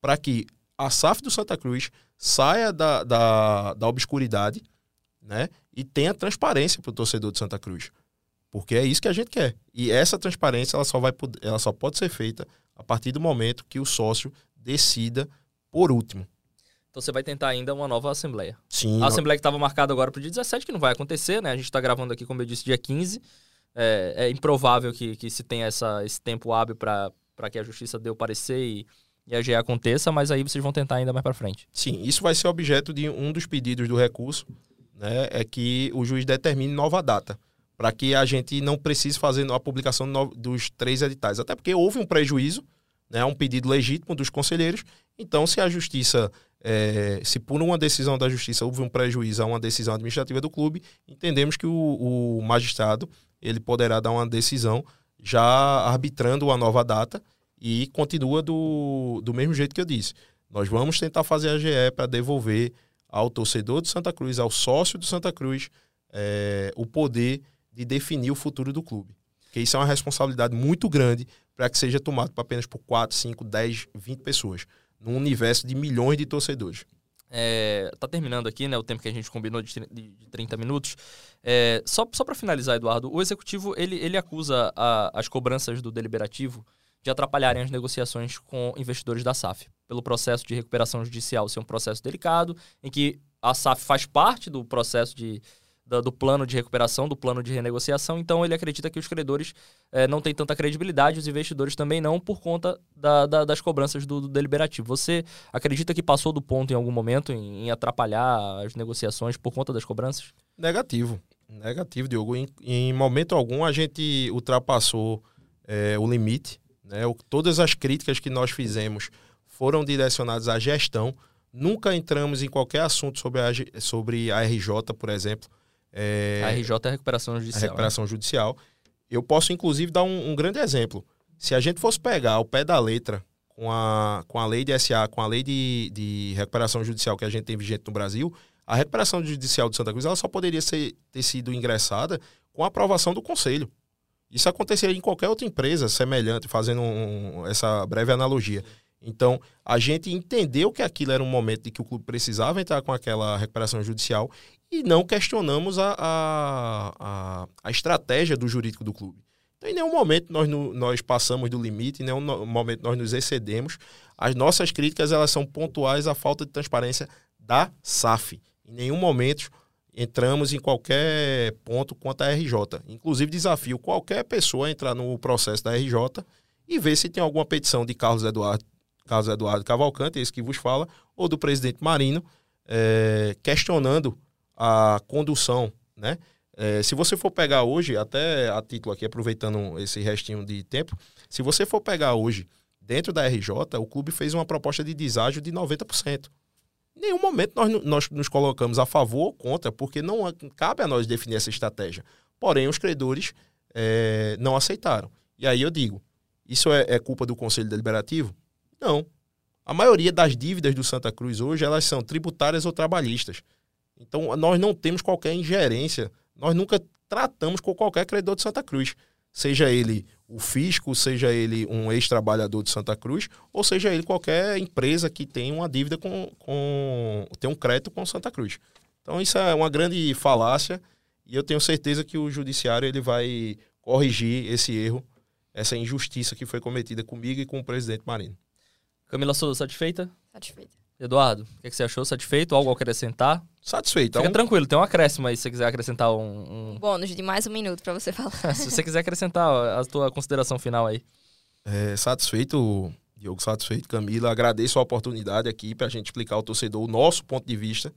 Speaker 2: para que a SAF do Santa Cruz saia da, da, da obscuridade né, e tenha transparência para o torcedor de Santa Cruz. Porque é isso que a gente quer. E essa transparência ela só, vai, ela só pode ser feita a partir do momento que o sócio decida por último.
Speaker 1: Então você vai tentar ainda uma nova assembleia.
Speaker 2: Sim.
Speaker 1: A assembleia que estava marcada agora para o dia 17, que não vai acontecer, né? A gente está gravando aqui, como eu disse, dia 15. É, é improvável que, que se tenha essa, esse tempo hábil para que a justiça dê o parecer e, e a GE aconteça, mas aí vocês vão tentar ainda mais para frente.
Speaker 2: Sim, isso vai ser objeto de um dos pedidos do recurso, né, é que o juiz determine nova data, para que a gente não precise fazer a publicação dos três editais, até porque houve um prejuízo, né, um pedido legítimo dos conselheiros, então se a justiça, é, se por uma decisão da justiça houve um prejuízo a uma decisão administrativa do clube, entendemos que o, o magistrado ele poderá dar uma decisão já arbitrando uma nova data, e continua do, do mesmo jeito que eu disse. Nós vamos tentar fazer a GE para devolver ao torcedor do Santa Cruz, ao sócio do Santa Cruz, é, o poder de definir o futuro do clube. Porque isso é uma responsabilidade muito grande para que seja tomado apenas por 4, 5, 10, 20 pessoas, num universo de milhões de torcedores.
Speaker 1: É, tá terminando aqui, né, o tempo que a gente combinou de, de, de 30 minutos. É, só só para finalizar, Eduardo, o executivo ele, ele acusa a, as cobranças do deliberativo de atrapalharem as negociações com investidores da SAF, pelo processo de recuperação judicial ser um processo delicado, em que a SAF faz parte do processo de, do, do plano de recuperação, do plano de renegociação, então ele acredita que os credores é, não têm tanta credibilidade, os investidores também não, por conta da, da, das cobranças do, do, deliberativo. Você acredita que passou do ponto em algum momento em, em atrapalhar as negociações por conta das cobranças?
Speaker 2: Negativo. Negativo, Diogo. Em, em momento algum a gente ultrapassou é, o limite né? Todas as críticas que nós fizemos foram direcionadas à gestão. Nunca entramos em qualquer assunto sobre a, sobre a RJ, por exemplo.
Speaker 1: É, a RJ é a recuperação judicial.
Speaker 2: A recuperação né? judicial. Eu posso, inclusive, dar um, um, grande exemplo. Se a gente fosse pegar o pé da letra com a, com a lei de SA, com a lei de, de recuperação judicial que a gente tem vigente no Brasil, a recuperação judicial de Santa Cruz ela só poderia ser, ter sido ingressada com a aprovação do Conselho. Isso aconteceria em qualquer outra empresa semelhante, fazendo um, essa breve analogia. Então, a gente entendeu que aquilo era um momento de que o clube precisava entrar com aquela recuperação judicial e não questionamos a, a, a, a estratégia do jurídico do clube. Então, em nenhum momento nós, nós passamos do limite, em nenhum momento nós nos excedemos. As nossas críticas elas são pontuais à falta de transparência da SAF. Em nenhum momento entramos em qualquer ponto quanto à RJ. Inclusive, desafio qualquer pessoa a entrar no processo da RJ e ver se tem alguma petição de Carlos Eduardo, Carlos Eduardo Cavalcante, esse que vos fala, ou do presidente Marino, é, questionando a condução, né? É, se você for pegar hoje, até a título aqui, aproveitando esse restinho de tempo, se você for pegar hoje, dentro da RJ, o clube fez uma proposta de deságio de 90%. Em nenhum momento nós, nós nos colocamos a favor ou contra, porque não cabe a nós definir essa estratégia. Porém, os credores é, não aceitaram. E aí eu digo, isso é, é culpa do Conselho Deliberativo? Não. A maioria das dívidas do Santa Cruz hoje, elas são tributárias ou trabalhistas. Então, nós não temos qualquer ingerência nós nunca tratamos com qualquer credor de Santa Cruz. Seja ele o fisco, seja ele um ex-trabalhador de Santa Cruz, ou seja ele qualquer empresa que tem uma dívida com, com. tem um crédito com Santa Cruz. Então isso é uma grande falácia e eu tenho certeza que o judiciário ele vai corrigir esse erro, essa injustiça que foi cometida comigo e com o presidente Marino.
Speaker 1: Camila Souza, satisfeita?
Speaker 3: Satisfeita.
Speaker 1: Eduardo, o que, é que você achou? Satisfeito? Algo a acrescentar?
Speaker 2: Satisfeito.
Speaker 1: Fica é um... tranquilo, tem um acréscimo aí se você quiser acrescentar um.
Speaker 3: um... Bônus de mais um minuto para você falar.
Speaker 1: se você quiser acrescentar a tua consideração final aí.
Speaker 2: É, satisfeito, Diogo, satisfeito, Camila. Agradeço a oportunidade aqui para a gente explicar ao torcedor o nosso ponto de vista.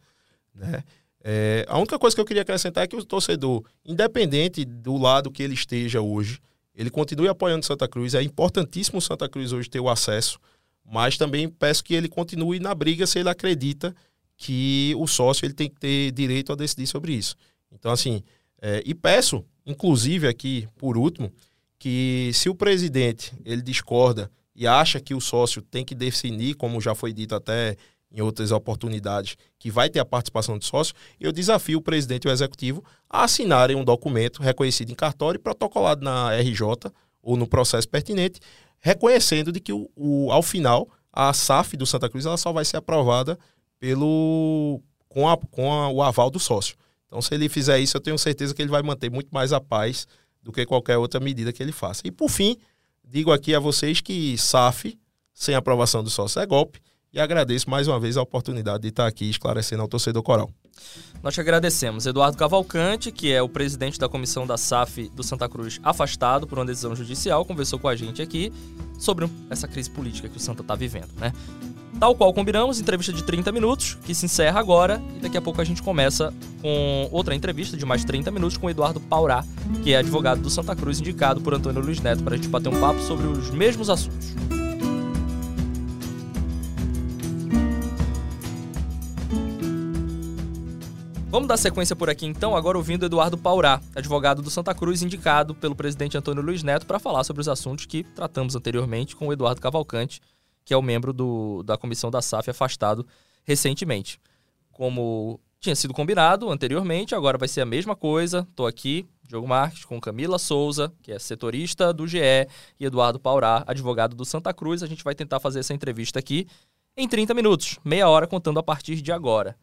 Speaker 2: Né? É, a única coisa que eu queria acrescentar é que o torcedor, independente do lado que ele esteja hoje, ele continue apoiando Santa Cruz. É importantíssimo o Santa Cruz hoje ter o acesso mas também peço que ele continue na briga se ele acredita que o sócio ele tem que ter direito a decidir sobre isso. Então, assim, é, e peço, inclusive aqui, por último, que se o presidente ele discorda e acha que o sócio tem que definir, como já foi dito até em outras oportunidades, que vai ter a participação do sócio, eu desafio o presidente e o executivo a assinarem um documento reconhecido em cartório e protocolado na RJ ou no processo pertinente, reconhecendo de que o, o, ao final a SAF do Santa Cruz ela só vai ser aprovada pelo com, a, com a, o aval do sócio. Então, se ele fizer isso, eu tenho certeza que ele vai manter muito mais a paz do que qualquer outra medida que ele faça. E por fim, digo aqui a vocês que SAF sem aprovação do sócio é golpe e agradeço mais uma vez a oportunidade de estar aqui esclarecendo ao torcedor coral.
Speaker 1: Nós te agradecemos. Eduardo Cavalcante, que é o presidente da comissão da SAF do Santa Cruz, afastado por uma decisão judicial, conversou com a gente aqui sobre essa crise política que o Santa está vivendo, né? Tal qual combinamos, entrevista de 30 minutos, que se encerra agora, e daqui a pouco a gente começa com outra entrevista de mais 30 minutos com Eduardo Paurá, que é advogado do Santa Cruz, indicado por Antônio Luiz Neto, para a gente bater um papo sobre os mesmos assuntos. Vamos dar sequência por aqui então, agora ouvindo Eduardo Paurá, advogado do Santa Cruz, indicado pelo presidente Antônio Luiz Neto para falar sobre os assuntos que tratamos anteriormente com o Eduardo Cavalcante, que é o membro do, da comissão da SAF afastado recentemente. Como tinha sido combinado anteriormente, agora vai ser a mesma coisa. Estou aqui, Diogo Marques, com Camila Souza, que é setorista do GE, e Eduardo Paurá, advogado do Santa Cruz. A gente vai tentar fazer essa entrevista aqui em 30 minutos, meia hora contando a partir de agora.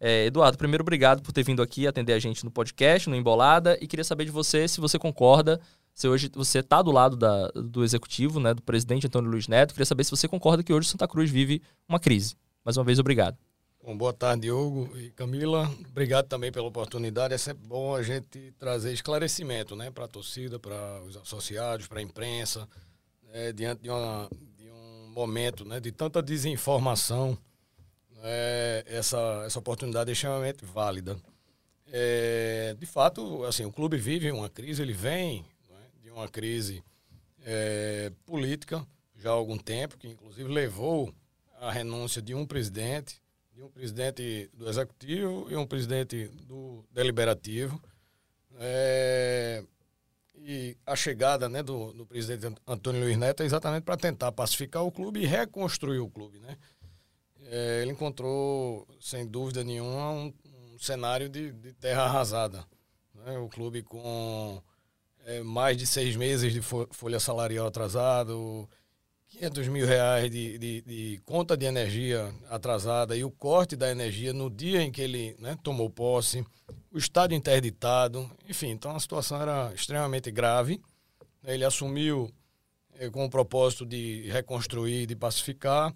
Speaker 1: É, Eduardo, primeiro, obrigado por ter vindo aqui atender a gente no podcast, no Embolada, e queria saber de você se você concorda, se hoje você está do lado da, do executivo, né, do presidente Antônio Luiz Neto, queria saber se você concorda que hoje Santa Cruz vive uma crise. Mais uma vez, obrigado.
Speaker 4: Bom, boa tarde, Diogo e Camila. Obrigado também pela oportunidade. É sempre bom a gente trazer esclarecimento né, para a torcida, para os associados, para a imprensa, né, diante de, uma, de um momento né, de tanta desinformação é, essa, essa oportunidade é extremamente válida. É, de fato, assim, o clube vive uma crise, ele vem né, de uma crise é, política já há algum tempo, que inclusive levou à renúncia de um presidente, de um presidente do executivo e um presidente do deliberativo. É, e a chegada né, do, do presidente Antônio Luiz Neto é exatamente para tentar pacificar o clube e reconstruir o clube. Né? É, ele encontrou, sem dúvida nenhuma, um, um cenário de, de, terra arrasada. Né? O clube com é, mais de seis meses de folha salarial atrasado, 500 mil reais de, de, de, conta de energia atrasada e o corte da energia no dia em que ele né, tomou posse, o estádio interditado, enfim, então a situação era extremamente grave. Ele assumiu é, com o propósito de reconstruir, de pacificar,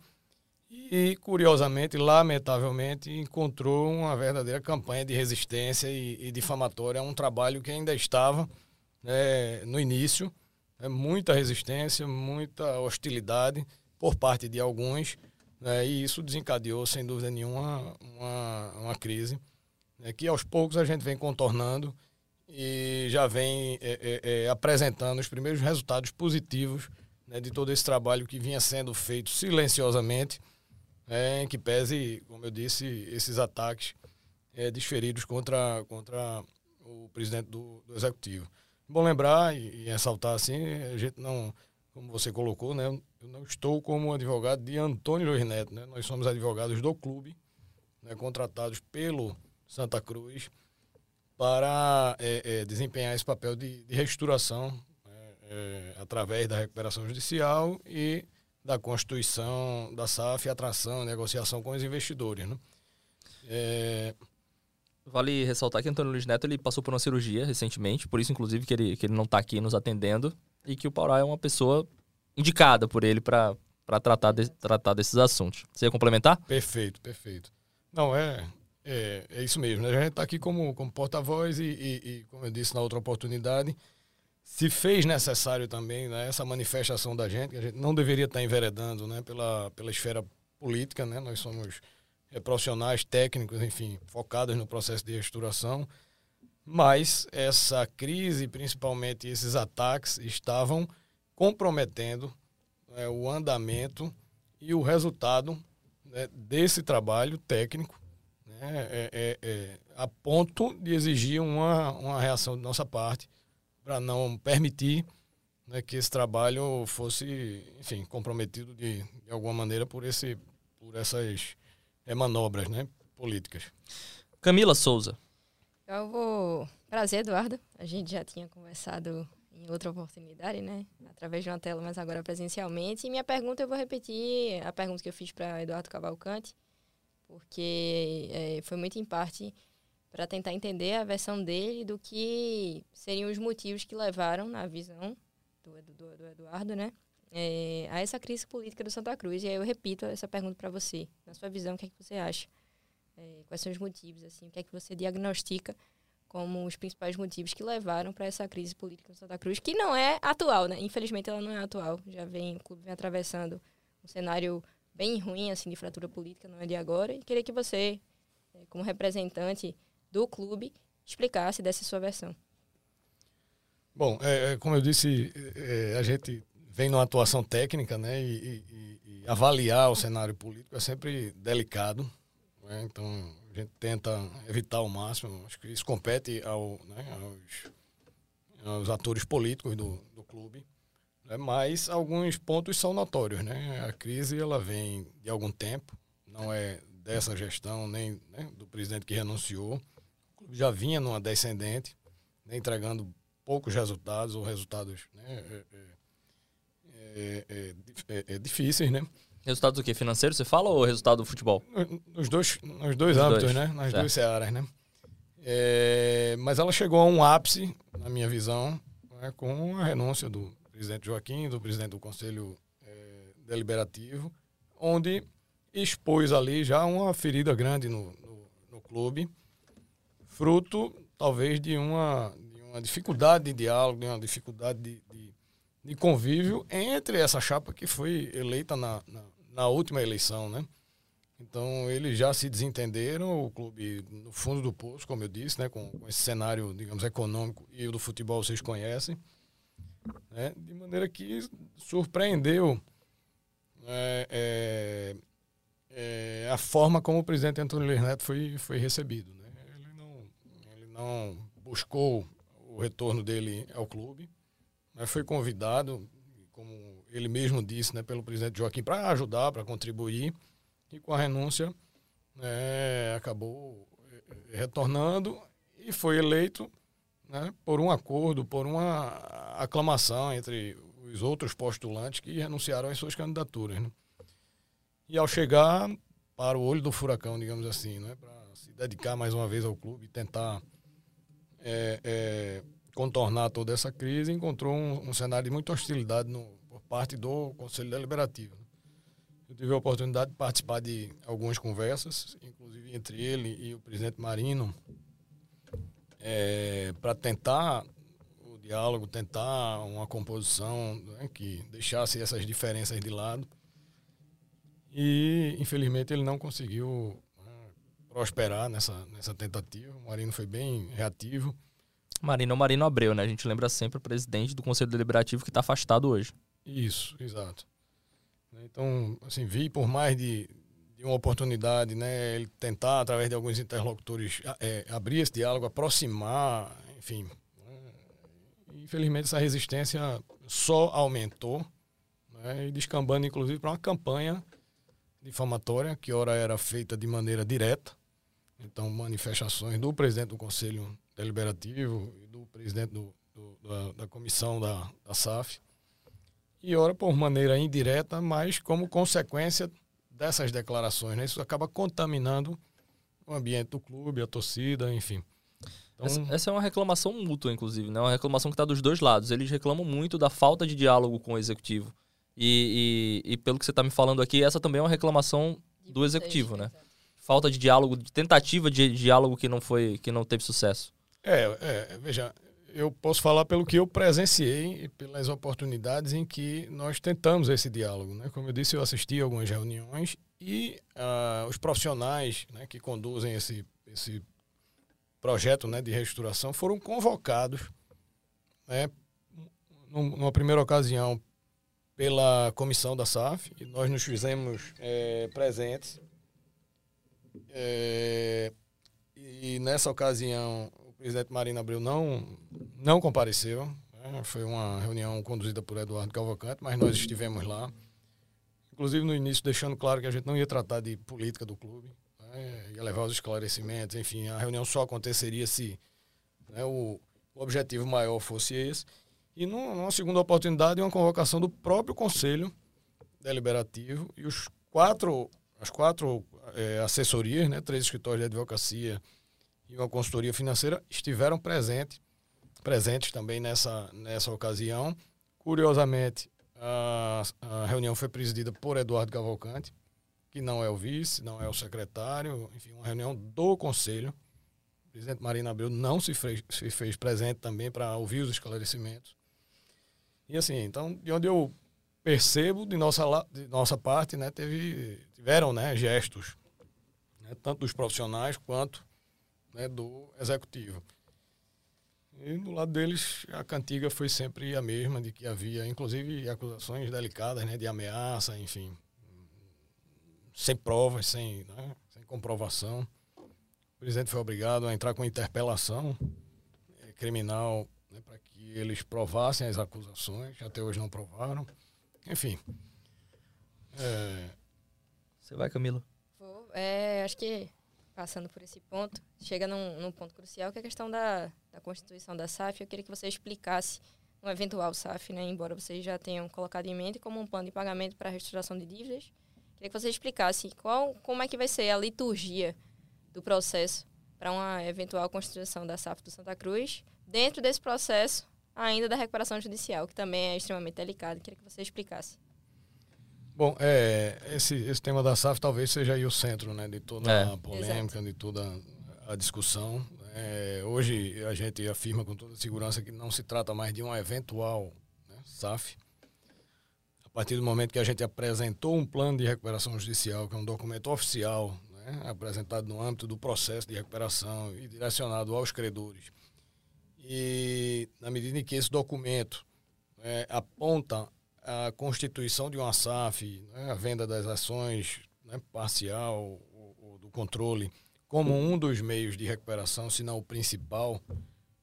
Speaker 4: e, curiosamente, lamentavelmente, encontrou uma verdadeira campanha de resistência e, e difamatória. Um trabalho que ainda estava né, no início. É muita resistência, muita hostilidade por parte de alguns. Né, e isso desencadeou, sem dúvida nenhuma, uma, uma crise né, que aos poucos a gente vem contornando e já vem é, é, é, apresentando os primeiros resultados positivos né, de todo esse trabalho que vinha sendo feito silenciosamente, é, que pese, como eu disse, esses ataques é, desferidos contra, contra o presidente do, do Executivo. Bom lembrar e, e, ressaltar assim, a gente não, como você colocou, né, eu não estou como advogado de Antônio Luiz Neto, né, nós somos advogados do clube, né, contratados pelo Santa Cruz para é, é, desempenhar esse papel de, de reestruturação é, através da recuperação judicial e da constituição da SAF, atração, negociação com os investidores. Né?
Speaker 1: É... Vale ressaltar que Antônio Luiz Neto ele passou por uma cirurgia recentemente, por isso, inclusive, que ele, que ele não está aqui nos atendendo, e que o Paurá é uma pessoa indicada por ele para tratar, de, tratar desses assuntos. Você ia complementar?
Speaker 4: Perfeito, perfeito. Não, é, é, é isso mesmo. Né? A gente está aqui como, como porta-voz e, e, e, como eu disse na outra oportunidade, se fez necessário também né, essa manifestação da gente, que a gente não deveria estar enveredando né, pela, pela esfera política, né? nós somos é, profissionais, técnicos, enfim, focados no processo de restauração, mas essa crise, principalmente esses ataques, estavam comprometendo né, o andamento e o resultado né, desse trabalho técnico, né, é, é, é, a ponto de exigir uma, uma reação de nossa parte para não permitir né, que esse trabalho fosse, enfim, comprometido de, de, alguma maneira por, esse, por essas é, manobras né, políticas.
Speaker 1: Camila Souza.
Speaker 3: Eu vou. Prazer, Eduardo. A gente já tinha conversado em outra oportunidade, né? Através de uma tela, mas agora presencialmente. E minha pergunta eu vou repetir a pergunta que eu fiz para Eduardo Cavalcante, porque é, foi muito em parte para tentar entender a versão dele do que seriam os motivos que levaram, na visão do, do, do Eduardo, né, é, a essa crise política do Santa Cruz. E aí eu repito essa pergunta para você. Na sua visão, o que é que você acha? É, quais são os motivos? Assim, o que é que você diagnostica como os principais motivos que levaram para essa crise política do Santa Cruz, que não é atual, né? Infelizmente ela não é atual. Já vem, o clube vem atravessando um cenário bem ruim assim de fratura política, não é de agora. E queria que você, é, como representante do clube explicasse dessa sua versão.
Speaker 4: Bom, é, é como eu disse, é, a gente vem numa atuação técnica, né? E, e, e, avaliar o cenário político é sempre delicado. Né? Então a gente tenta evitar ao máximo. Acho que isso compete ao, né, aos, aos, atores políticos do, do clube. Né? Mas alguns pontos são notórios, né? A crise ela vem de algum tempo, não é dessa gestão nem né, do presidente que renunciou já vinha numa descendente, né, entregando poucos resultados ou resultados né, é, é, é, é, difíceis, né?
Speaker 1: Resultados do que? Financeiro, você fala, ou resultado do futebol?
Speaker 4: Nos dois, nos dois nos âmbitos, dois. né? Nas duas searas, né? mas ela chegou a um ápice, na minha visão, né, com a renúncia do presidente Joaquim, do presidente do Conselho Deliberativo, onde expôs ali já uma ferida grande no, no, no clube, fruto talvez de uma, de uma dificuldade de diálogo, de uma dificuldade de, de, de convívio entre essa chapa que foi eleita na, na, na, última eleição, né? Então eles já se desentenderam, o clube no fundo do poço, como eu disse, né, com, com esse cenário, digamos, econômico e o do futebol vocês conhecem, né, de maneira que surpreendeu é, é, é, a forma como o presidente Antônio Luiz Neto foi, foi recebido. Né? Não buscou o retorno dele ao clube, mas foi convidado, como ele mesmo disse, né, pelo presidente Joaquim, para ajudar, para contribuir, e com a renúncia é, acabou é, retornando e foi eleito né, por um acordo, por uma aclamação entre os outros postulantes que renunciaram às suas candidaturas. Né? E ao chegar para o olho do furacão, digamos assim, né, para se dedicar mais uma vez ao clube e tentar é, é, contornar toda essa crise, encontrou um, um cenário de muita hostilidade no, por parte do Conselho Deliberativo. Eu tive a oportunidade de participar de algumas conversas, inclusive entre ele e o presidente Marino, é, para tentar o diálogo, tentar uma composição né, que deixasse essas diferenças de lado. E, infelizmente, ele não conseguiu né, prosperar nessa, nessa tentativa. O Marino foi bem reativo.
Speaker 1: Marino é o Marino Abreu, né? A gente lembra sempre o presidente do Conselho Deliberativo que está afastado hoje.
Speaker 4: Isso, exato. Então, assim, vi por mais de, de uma oportunidade, né? Ele tentar, através de alguns interlocutores, é, abrir esse diálogo, aproximar, enfim. Né? Infelizmente, essa resistência só aumentou né? e descambando, inclusive, para uma campanha difamatória, que ora era feita de maneira direta. Então, manifestações do presidente do Conselho Deliberativo e do presidente do, do, da, da, comissão da, da SAF. E ora por maneira indireta, mas como consequência dessas declarações. Né? Isso acaba contaminando o ambiente do clube, a torcida, enfim.
Speaker 1: Então... Essa, essa, é uma reclamação mútua, inclusive, né? Uma reclamação que está dos dois lados. Eles reclamam muito da falta de diálogo com o executivo. E, e, e pelo que você está me falando aqui, essa também é uma reclamação do executivo, né? Falta de diálogo, de tentativa de diálogo que não foi, que não teve sucesso.
Speaker 4: É, é, veja, eu posso falar pelo que eu presenciei e pelas oportunidades em que nós tentamos esse diálogo. Né? Como eu disse, eu assisti algumas reuniões e uh, os profissionais né, que conduzem esse, esse projeto né, de reestruturação foram convocados, né, numa primeira ocasião, pela comissão da SAF, e nós nos fizemos é, presentes. É, e nessa ocasião presidente Marina Abreu não, não compareceu. Né? Foi uma reunião conduzida por Eduardo Calvacante, mas nós estivemos lá. Inclusive, no início, deixando claro que a gente não ia tratar de política do clube, né? ia levar os esclarecimentos, enfim, a reunião só aconteceria se né, o, o objetivo maior fosse esse. E numa segunda oportunidade, uma convocação do próprio Conselho Deliberativo e os quatro, as quatro é, assessorias, né, três escritórios de advocacia e uma consultoria financeira estiveram presentes, presentes também nessa, nessa ocasião. Curiosamente, a, a reunião foi presidida por Eduardo Cavalcante, que não é o vice, não é o secretário, enfim, uma reunião do conselho. O presidente Marina Abreu não se fez, se fez presente também para ouvir os esclarecimentos. E assim, então, de onde eu percebo, de nossa, de nossa parte, né, teve, tiveram né, gestos, né, tanto dos profissionais quanto né, do executivo. E do lado deles, a cantiga foi sempre a mesma, de que havia, inclusive, acusações delicadas, né, de ameaça, enfim, sem provas, sem, né, sem comprovação. O presidente foi obrigado a entrar com interpelação eh, criminal né, para que eles provassem as acusações, até hoje não provaram. Enfim.
Speaker 1: É... Você vai, Camila?
Speaker 3: Vou. É, acho que passando por esse ponto, chega num, num, ponto crucial, que é a questão da, da constituição da SAF. Eu queria que você explicasse um eventual SAF, né, embora vocês já tenham colocado em mente como um plano de pagamento para a restauração de dívidas. Queria que você explicasse qual, como é que vai ser a liturgia do processo para uma eventual constituição da SAF do Santa Cruz, dentro desse processo ainda da recuperação judicial, que também é extremamente delicado. Queria que você explicasse.
Speaker 4: Bom, é, esse, esse tema da SAF talvez seja aí o centro né, de toda é. a polêmica, Exato. de toda a discussão. É, hoje a gente afirma com toda segurança que não se trata mais de uma eventual né, SAF. A partir do momento que a gente apresentou um plano de recuperação judicial, que é um documento oficial, né, apresentado no âmbito do processo de recuperação e direcionado aos credores. E na medida em que esse documento é, aponta a constituição de uma SAF, né, a venda das ações né, parcial ou, do controle, como um dos meios de recuperação, se não o principal,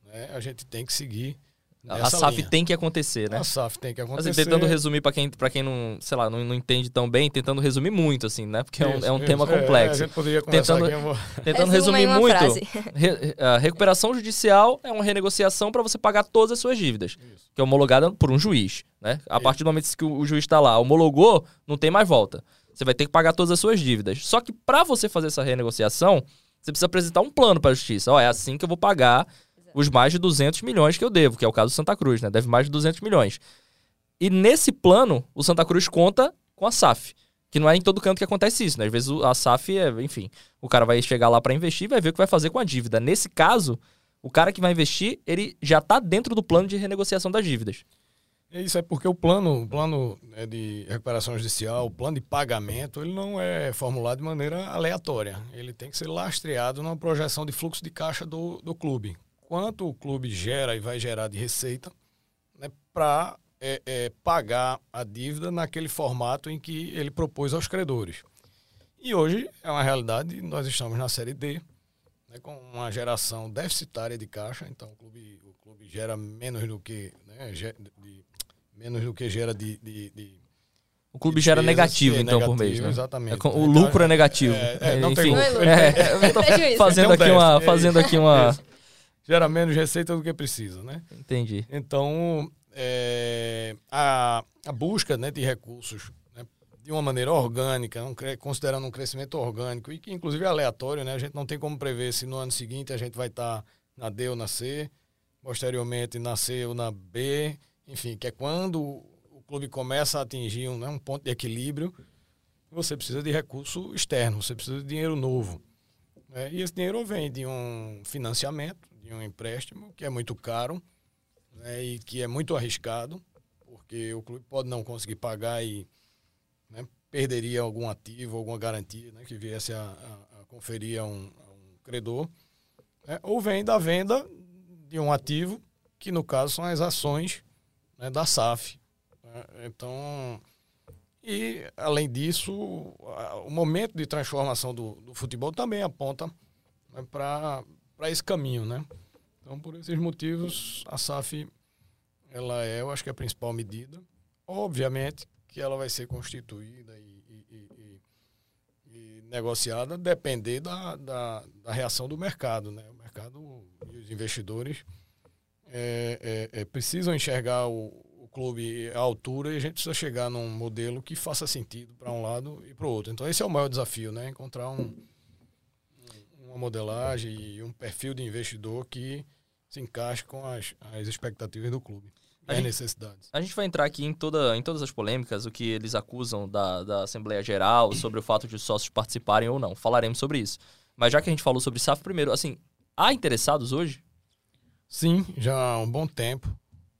Speaker 4: né, a gente tem que seguir
Speaker 1: a SAF linha. tem que acontecer, né?
Speaker 4: A SAF tem que acontecer.
Speaker 1: Assim, tentando resumir para quem, pra quem não, sei lá, não, não entende tão bem, tentando resumir muito, assim, né? Porque isso, é um, é um tema complexo. É, a gente poderia tentando, aqui, vou... tentando resumir muito. Re, a recuperação judicial é uma renegociação para você pagar todas as suas dívidas, isso. que é homologada por um juiz, né? A isso. partir do momento que o, o juiz está lá, homologou, não tem mais volta. Você vai ter que pagar todas as suas dívidas. Só que para você fazer essa renegociação, você precisa apresentar um plano para a justiça. Ó, oh, é assim que eu vou pagar os mais de 200 milhões que eu devo, que é o caso do Santa Cruz, né? Deve mais de 200 milhões. E nesse plano, o Santa Cruz conta com a SAF. Que não é em todo canto que acontece isso, né? Às vezes a SAF é, enfim, o cara vai chegar lá para investir e vai ver o que vai fazer com a dívida. Nesse caso, o cara que vai investir, ele já está dentro do plano de renegociação das dívidas.
Speaker 4: Isso é porque o plano, o plano né, de recuperação judicial, o plano de pagamento, ele não é formulado de maneira aleatória. Ele tem que ser lastreado numa projeção de fluxo de caixa do, do clube. Quanto o clube gera e vai gerar de receita né, para é, é, pagar a dívida naquele formato em que ele propôs aos credores. E hoje é uma realidade, nós estamos na Série D, né, com uma geração deficitária de caixa, então o clube, o clube gera menos do que né, de, menos do que gera de. de, de
Speaker 1: o clube gera negativo, é então, negativo, por mês. Né?
Speaker 4: Exatamente.
Speaker 1: É, o lucro é negativo.
Speaker 4: É, é, não
Speaker 1: Enfim,
Speaker 4: tem
Speaker 1: é, fazendo, aqui uma, fazendo aqui uma.
Speaker 4: Gera menos receita do que precisa, né?
Speaker 1: Entendi.
Speaker 4: Então, a, a busca né, de recursos né, de uma maneira orgânica, um, considerando um crescimento orgânico, e que inclusive é aleatório, né? A gente não tem como prever se no ano seguinte a gente vai estar tá na D ou na C, posteriormente na C ou na B enfim, que é quando o clube começa a atingir um, né, um ponto de equilíbrio, você precisa de recurso externo, você precisa de dinheiro novo. Né? E esse dinheiro vem de um financiamento, um empréstimo, que é muito caro né, e que é muito arriscado, porque o clube pode não conseguir pagar e né, perderia algum ativo, alguma garantia né, que viesse a, a, a conferir a um, a um credor. Né? Ou vem da venda de um ativo, que no caso são as ações né, da SAF. Né? Então, e além disso, o momento de transformação do, do futebol também aponta né, para esse caminho, né? Então, por esses motivos, a SAF ela é, eu acho que é a principal medida. Obviamente que ela vai ser constituída e, e, e, e negociada depender da, da, da, reação do mercado, né? O mercado e os investidores é, é, é, precisam enxergar o, clube à altura e a gente precisa chegar num modelo que faça sentido para um lado e para o outro. Então esse é o maior desafio, né? Encontrar um, uma modelagem e um perfil de investidor que se encaixe com as, as expectativas do clube. As gente, necessidades.
Speaker 1: A gente vai entrar aqui em, toda, em todas as polêmicas, o que eles acusam da, da Assembleia Geral, sobre o fato de os sócios participarem ou não. Falaremos sobre isso. Mas já que a gente falou sobre SAF primeiro, assim, há interessados hoje?
Speaker 4: Sim, já há um bom tempo.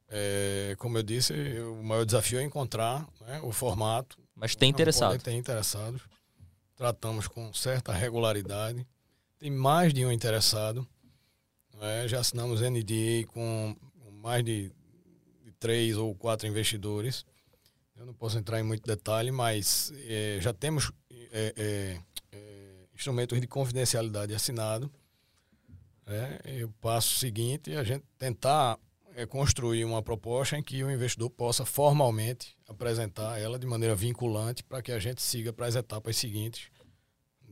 Speaker 4: É, como eu disse, o maior desafio é encontrar né, o formato.
Speaker 1: Mas tem interessado.
Speaker 4: Tem interessados. Tratamos com certa regularidade. Tem mais de um interessado. Né, já assinamos NDA com mais de, de, três ou quatro investidores. Eu não posso entrar em muito detalhe, mas é, já temos é, é, é instrumentos de confidencialidade assinado é, e o passo seguinte é a gente tentar construir uma proposta em que o investidor possa formalmente apresentar ela de maneira vinculante para que a gente siga para as etapas seguintes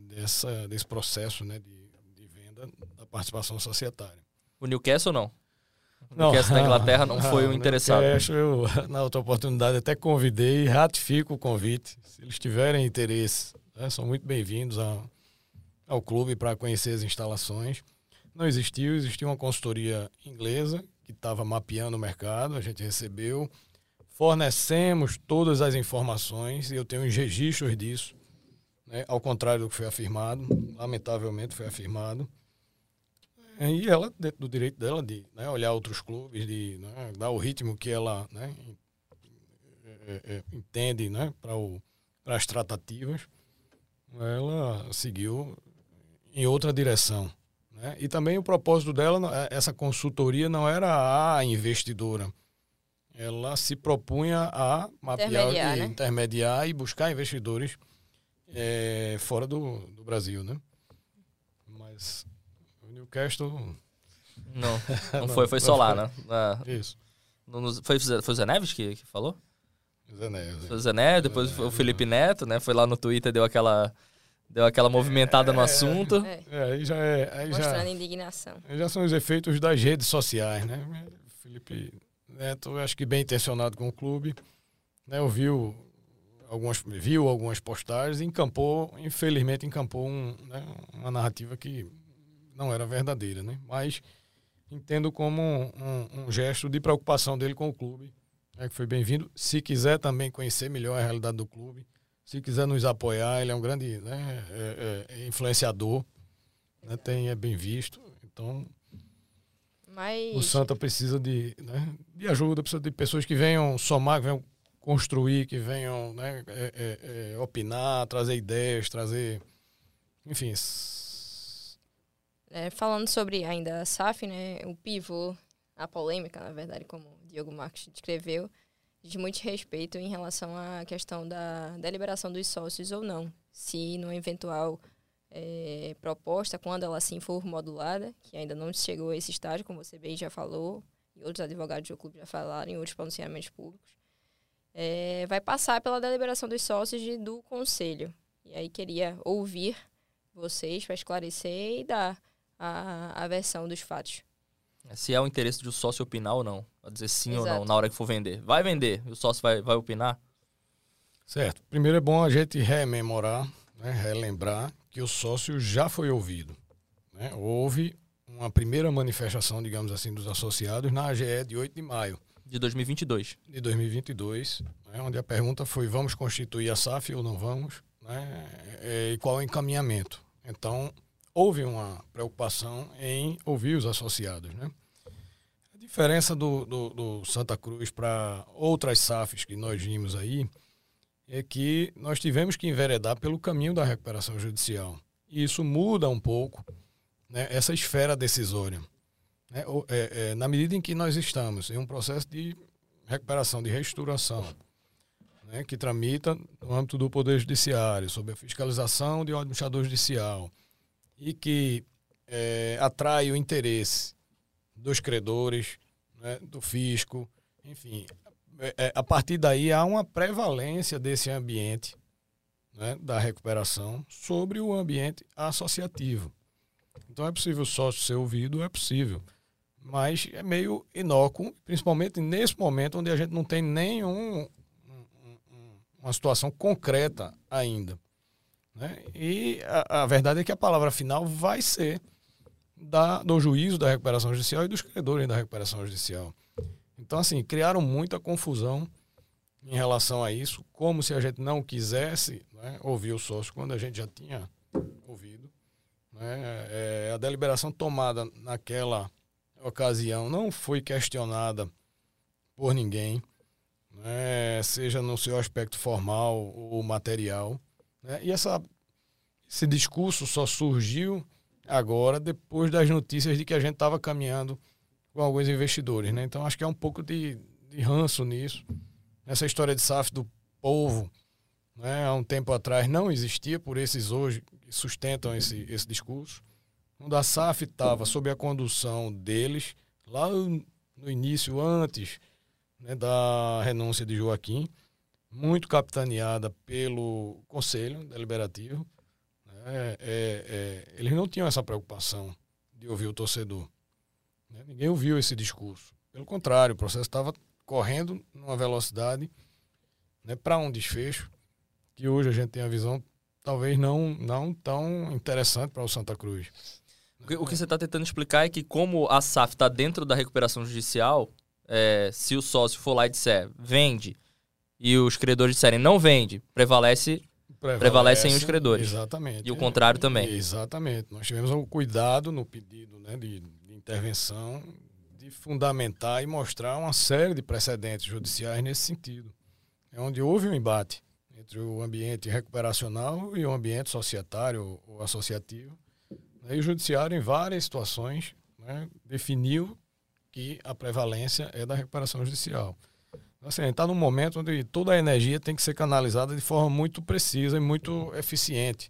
Speaker 4: dessa, desse processo né, de, venda da participação societária.
Speaker 1: O Newcastle não? O não, Newcastle da Inglaterra não, não foi o interessado.
Speaker 4: Newcastle, eu, na outra oportunidade, até convidei e ratifico o convite. Se eles tiverem interesse, né, são muito bem-vindos ao, ao clube para conhecer as instalações não existiu, existia uma consultoria inglesa que estava mapeando o mercado, a gente recebeu, fornecemos todas as informações e eu tenho os registros disso, né, ao contrário do que foi afirmado, lamentavelmente foi afirmado. E ela, dentro do direito dela de né, olhar outros clubes, de né, dar o ritmo que ela né, é, é, entende né, para as tratativas, ela seguiu em outra direção. Né? E também o propósito dela, é, essa consultoria não era a investidora. Ela se propunha a mapear, intermediar, né? intermediar e buscar investidores é, fora do, do Brasil, né? Mas Newcastle...
Speaker 1: Não, não, foi, foi só lá, né?
Speaker 4: É, Isso.
Speaker 1: foi, foi o Zé Neves que, que falou?
Speaker 4: Zé Neves.
Speaker 1: Foi o Zé Neves, depois Zé Neves, o Felipe Neto, né? Foi lá no Twitter, deu aquela Deu aquela movimentada é, no assunto.
Speaker 4: É, é, aí já é. Aí
Speaker 3: Mostrando
Speaker 4: já,
Speaker 3: indignação.
Speaker 4: Já são os efeitos das redes sociais, né? Felipe Neto, acho que bem intencionado com o clube, né? Ouviu algumas, viu algumas postagens e encampou, infelizmente, encampou um, né? uma narrativa que não era verdadeira, né? Mas entendo como um, um, um gesto de preocupação dele com o clube, né? que foi bem-vindo. Se quiser também conhecer melhor a realidade do clube, se quiser nos apoiar, ele é um grande né, é, é, influenciador, né, tem, é bem visto. Então.
Speaker 3: Mas.
Speaker 4: O Santa precisa de, né, de ajuda, precisa de pessoas que venham somar, que venham construir, que venham né, é, é, é, opinar, trazer ideias, trazer. Enfim.
Speaker 3: É, falando sobre ainda a SAF, né, o pivô, a polêmica, na verdade, como o Diogo Marques descreveu, de muito respeito em relação à questão da, da liberação dos sócios ou não. Se no eventual é, proposta, quando ela assim for modulada, que ainda não chegou a esse estágio, como você bem já falou, e outros advogados do clube já falaram, em outros pronunciamentos públicos, é, vai passar pela deliberação dos sócios e do conselho. E aí queria ouvir vocês para esclarecer e dar a, a versão dos fatos.
Speaker 1: Se é o interesse do sócio opinar ou não. Vai dizer sim Exato. ou não na hora que for vender. Vai vender, o sócio vai, vai opinar?
Speaker 4: Certo. Primeiro é bom a gente rememorar, né, relembrar que o sócio já foi ouvido. Né? Houve uma primeira manifestação, digamos assim, dos associados na AGE de 8 de maio.
Speaker 1: De 2022.
Speaker 4: De 2022, né? onde a pergunta foi: vamos constituir a SAF ou não vamos? Né? E qual o encaminhamento? Então, houve uma preocupação em ouvir os associados. Né? A diferença do, do, do Santa Cruz para outras SAFs que nós vimos aí é que nós tivemos que enveredar pelo caminho da recuperação judicial. E isso muda um pouco né, essa esfera decisória. Né, é, é, na medida em que nós estamos em um processo de recuperação, de reestruturação, né, que tramita no âmbito do Poder Judiciário, sob a fiscalização de um administrador judicial, e que é, atrai o interesse dos credores, né, do fisco, enfim. É, é, a partir daí há uma prevalência desse ambiente né, da recuperação sobre o ambiente associativo. Então é possível sócio ser ouvido, é possível. Mas é meio inócuo, principalmente nesse momento onde a gente não tem nenhum uma situação concreta ainda. Né? E a, a, verdade é que a palavra final vai ser da, do juízo da recuperação judicial e dos credores da recuperação judicial. Então, assim, criaram muita confusão em relação a isso, como se a gente não quisesse né, ouvir o sócio quando a gente já tinha ouvido. Né? É, a deliberação tomada naquela ocasião não foi questionada por ninguém, né, seja no seu aspecto formal ou material. Né? E essa, esse discurso só surgiu agora, depois das notícias de que a gente estava caminhando com alguns investidores. Né? Então, acho que é um pouco de, de ranço nisso. Essa história de SAF do povo, né, há um tempo atrás, não existia por esses hoje que sustentam esse, esse discurso. Quando a SAF estava sob a condução deles, lá no início, antes né, da renúncia de Joaquim, muito capitaneada pelo Conselho Deliberativo. Né? É, é, eles não tinham essa preocupação de ouvir o torcedor. Né? Ninguém ouviu esse discurso. Pelo contrário, o processo estava correndo numa velocidade né, para um desfecho que hoje a gente tem a visão talvez não, não tão interessante para o Santa Cruz.
Speaker 1: O que você está tentando explicar é que como a SAF está dentro da recuperação judicial, é, se o sócio for lá e disser vende e os credores disserem não vende, prevalece, prevalece prevalecem os credores.
Speaker 4: Exatamente.
Speaker 1: E o contrário também.
Speaker 4: Exatamente. Nós tivemos o cuidado no pedido né, de, de intervenção de fundamentar e mostrar uma série de precedentes judiciais nesse sentido. É onde houve um embate entre o ambiente recuperacional e o ambiente societário ou associativo. E o judiciário, em várias situações, né, definiu que a prevalência é da recuperação judicial. Assim, está num momento onde toda a energia tem que ser canalizada de forma muito precisa e muito eficiente.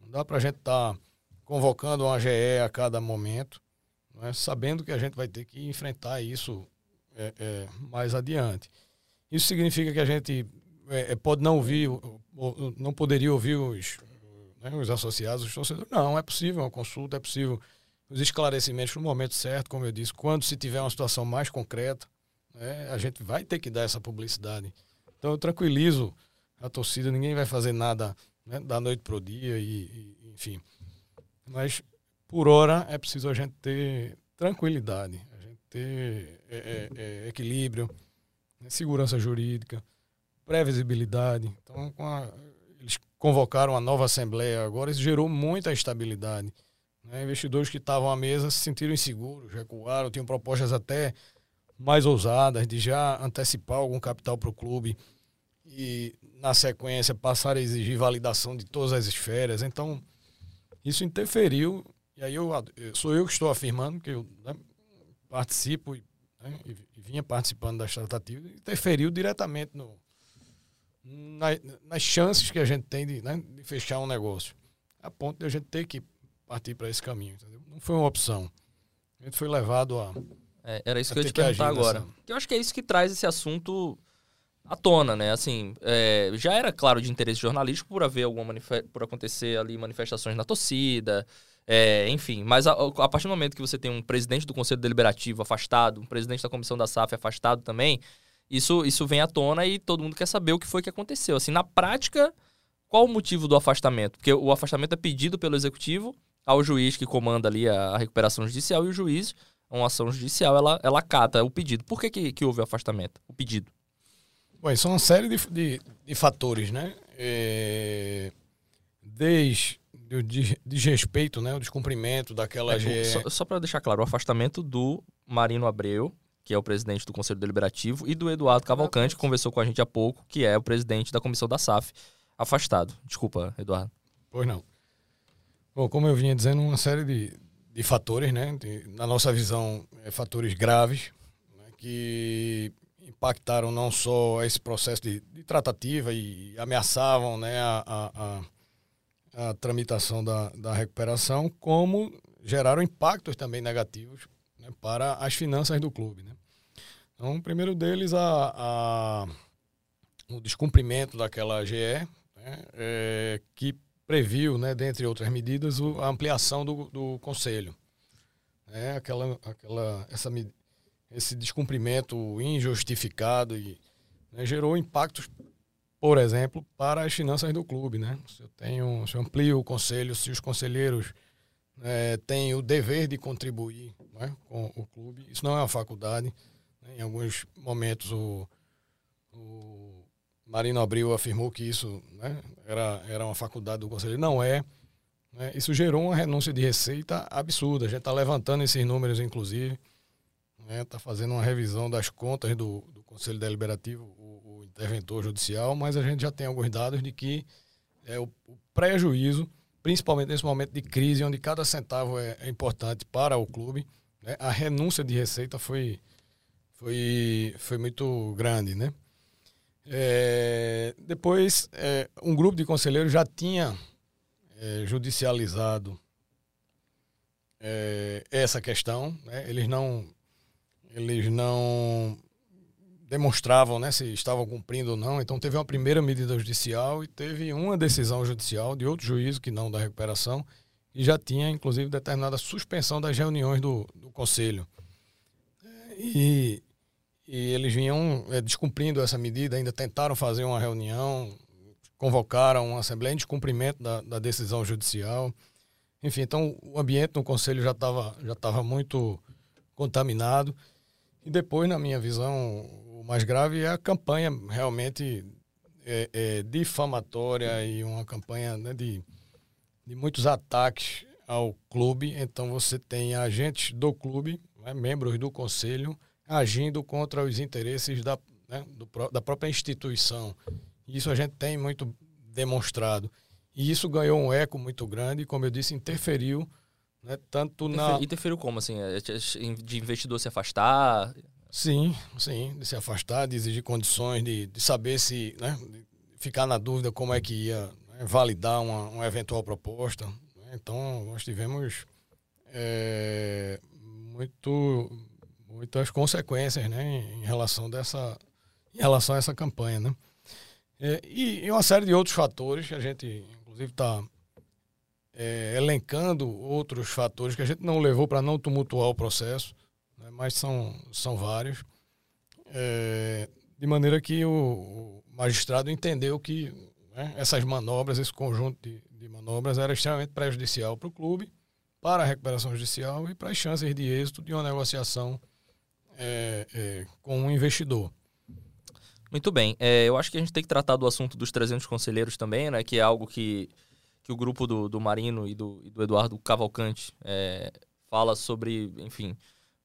Speaker 4: Não dá para a gente estar tá convocando uma GE a cada momento, né, sabendo que a gente vai ter que enfrentar isso é, é, mais adiante. Isso significa que a gente é, é pode não ouvir, não poderia ouvir os, né, os associados, os torcedores. Não, é possível uma consulta, é possível os esclarecimentos no momento certo, como eu disse, quando se tiver uma situação mais concreta, né, a gente vai ter que dar essa publicidade. Então eu tranquilizo a torcida, ninguém vai fazer nada né, da noite para o dia, e, e, enfim. Mas por hora é preciso a gente ter tranquilidade, a gente ter é, é, é, equilíbrio, né, segurança jurídica, previsibilidade. Então, a, eles convocaram uma nova assembleia agora, isso gerou muita instabilidade Né? Investidores que estavam à mesa se sentiram inseguros, recuaram, tinham propostas até mais ousadas de já antecipar algum capital para o clube e, na sequência, passar a exigir validação de todas as esferas. Então, isso interferiu, e aí eu, sou eu que estou afirmando, que eu né, participo né, e, e, vinha participando das tratativas, interferiu diretamente no, na, nas chances que a gente tem de, né, de, fechar um negócio. A ponto de a gente ter que partir para esse caminho. Entendeu? Não foi uma opção. A gente foi levado a.
Speaker 1: É, era isso que eu ia te perguntar agora. Nessa... Eu acho que é isso que traz esse assunto à tona, né? Assim, é, já era claro de interesse jornalístico por haver alguma por acontecer ali manifestações na torcida, é, enfim. Mas a, a, partir do momento que você tem um presidente do Conselho Deliberativo afastado, um presidente da comissão da SAF afastado também, isso, isso vem à tona e todo mundo quer saber o que foi que aconteceu. Assim, na prática, qual o motivo do afastamento? Porque o afastamento é pedido pelo executivo ao juiz que comanda ali a, a recuperação judicial e o juiz, uma ação judicial, ela, ela acata o pedido. Por que, que, que houve o afastamento, o pedido?
Speaker 4: Bom, são uma série de, de, de fatores, né? É, desde o desrespeito, né? O descumprimento daquela... É,
Speaker 1: Só, só para deixar claro, o afastamento do Marino Abreu, que é o presidente do Conselho Deliberativo, e do Eduardo Cavalcante, que conversou com a gente há pouco, que é o presidente da comissão da SAF, afastado. Desculpa, Eduardo.
Speaker 4: Pois não. Bom, como eu vinha dizendo, uma série de, de fatores, né? De, na nossa visão, é, fatores graves, né? que impactaram não só esse processo de, de tratativa e ameaçavam né, a, a, a, tramitação da, da recuperação, como geraram impactos também negativos né, para as finanças do clube. Né? Então, o primeiro deles, a, a, o descumprimento daquela GE, né, é, que previu, né, dentre outras medidas, a ampliação do, do conselho. É, aquela, aquela, essa, esse descumprimento injustificado e né, gerou impactos, por exemplo, para as finanças do clube. Né? Se eu, tenho, se eu amplio o conselho, se os conselheiros é, têm o dever de contribuir né, com o clube, isso não é uma faculdade. Né? Em alguns momentos o, o Marino Abril afirmou que isso né, era, era uma faculdade do conselho. Não é. Né? Isso gerou uma renúncia de receita absurda. A gente está levantando esses números, inclusive está né, tá fazendo uma revisão das contas do, do Conselho Deliberativo, o, o, interventor judicial, mas a gente já tem alguns dados de que é, o, o prejuízo, principalmente nesse momento de crise, onde cada centavo é, é importante para o clube, né, a renúncia de receita foi, foi, foi muito grande. Né? É, depois, é, um grupo de conselheiros já tinha é, judicializado é, essa questão, né? eles não eles não demonstravam né, se estavam cumprindo ou não. Então teve uma primeira medida judicial e teve uma decisão judicial de outro juízo que não da recuperação e já tinha inclusive determinada suspensão das reuniões do, do conselho. E, e eles vinham é, descumprindo essa medida, ainda tentaram fazer uma reunião, convocaram uma assembleia em descumprimento da, da decisão judicial. Enfim, então o ambiente no conselho já estava já tava muito contaminado. E depois, na minha visão, o mais grave é a campanha realmente é, é, difamatória e uma campanha né, de, de muitos ataques ao clube. Então você tem agentes do clube, né, membros do conselho, agindo contra os interesses da, né, do, da própria instituição. Isso a gente tem muito demonstrado. E isso ganhou um eco muito grande, como eu disse, interferiu né? Tanto na...
Speaker 1: Interferiu como, assim? É, de investidor se afastar?
Speaker 4: Sim, sim. De se afastar, de exigir condições, de, de saber se... Né? Ficar na dúvida como é que ia né? validar uma, uma eventual proposta. Né? Então, nós tivemos é, muito, muitas consequências né? em relação dessa em relação a essa campanha, né? É, e, e, uma série de outros fatores que a gente, inclusive, está é, elencando outros fatores que a gente não levou para não tumultuar o processo, né, mas são, são vários, é, de maneira que o, o magistrado entendeu que né, essas manobras, esse conjunto de, de manobras era extremamente prejudicial para o clube, para a recuperação judicial e para as chances de êxito de uma negociação é, é com um investidor.
Speaker 1: Muito bem. É, eu acho que a gente tem que tratar do assunto dos 300 conselheiros também, né, que é algo que que o grupo do, do Marino e do, e do Eduardo Cavalcante é, fala sobre, enfim,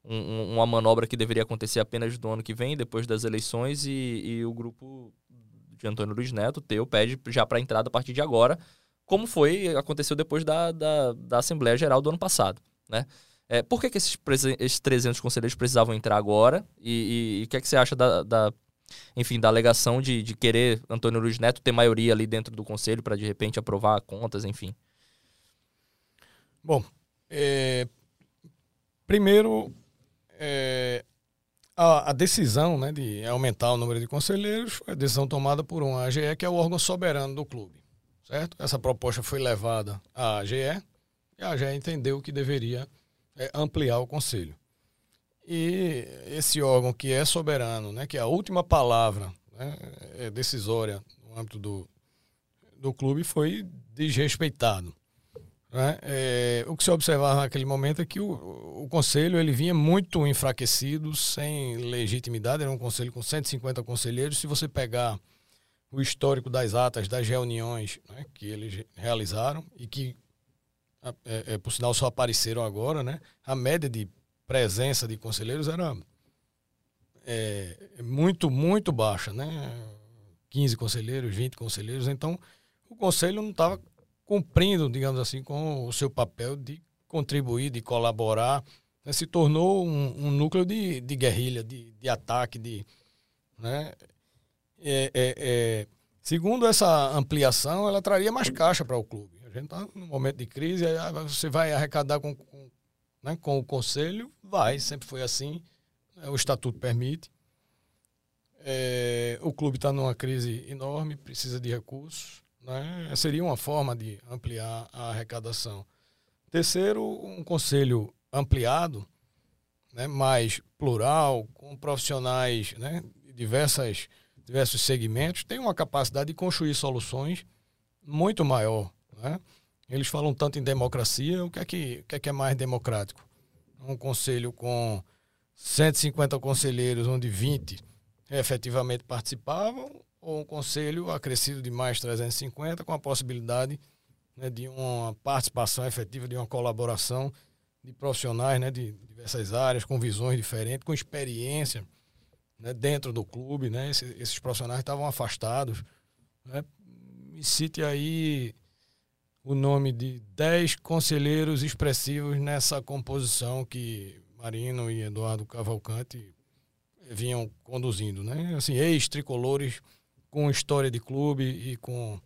Speaker 1: um, uma manobra que deveria acontecer apenas do ano que vem, depois das eleições, e, e o grupo de Antônio Luiz Neto, teu, pede já para entrada a partir de agora, como foi, aconteceu depois da, da, da Assembleia Geral do ano passado, né? É, por que, que esses, esses 300 conselheiros precisavam entrar agora? E o que, é que você acha da, da, enfim, da alegação de, de querer Antônio Luiz Neto ter maioria ali dentro do conselho para de repente aprovar contas, enfim?
Speaker 4: Bom, é, primeiro, é, a, a, decisão né, de aumentar o número de conselheiros foi a decisão tomada por uma AGE, que é o órgão soberano do clube. Certo? Essa proposta foi levada à AGE e a AGE entendeu que deveria é, ampliar o conselho. E esse órgão que é soberano, né, que é a última palavra né, é decisória no âmbito do, do clube, foi desrespeitado. Né? É, o que se observava naquele momento é que o, o conselho ele vinha muito enfraquecido, sem legitimidade. Era um conselho com 150 conselheiros. Se você pegar o histórico das atas das reuniões né, que eles realizaram e que é, é, por sinal só apareceram agora, né? A média de presença de conselheiros era é, muito, muito baixa, né? 15 conselheiros, 20 conselheiros, então o conselho não estava cumprindo, digamos assim, com o seu papel de contribuir, de colaborar, né? se tornou um, um núcleo de, de guerrilha, de, de ataque, de, né? É, é, é, segundo essa ampliação, ela traria mais caixa para o clube gente está num momento de crise, ah, você vai arrecadar com, com, né, com o conselho, vai, sempre foi assim, né, o estatuto permite. É, o clube está numa crise enorme, precisa de recursos, né, seria uma forma de ampliar a arrecadação. Terceiro, um conselho ampliado, né, mais plural, com profissionais né, de diversas, diversos segmentos, tem uma capacidade de construir soluções muito maior né? Eles falam tanto em democracia, o que, é que, o que é que é mais democrático? Um conselho com 150 conselheiros, onde 20 efetivamente participavam, ou um conselho acrescido de mais 350, com a possibilidade né, de uma participação efetiva, de uma colaboração de profissionais né, de diversas áreas, com visões diferentes, com experiência né, dentro do clube. Né, esses, esses profissionais estavam afastados. Né, me cite aí o nome de 10 conselheiros expressivos nessa composição que Marino e Eduardo Cavalcante vinham conduzindo, né? Assim, ex-tricolores com história de clube e com,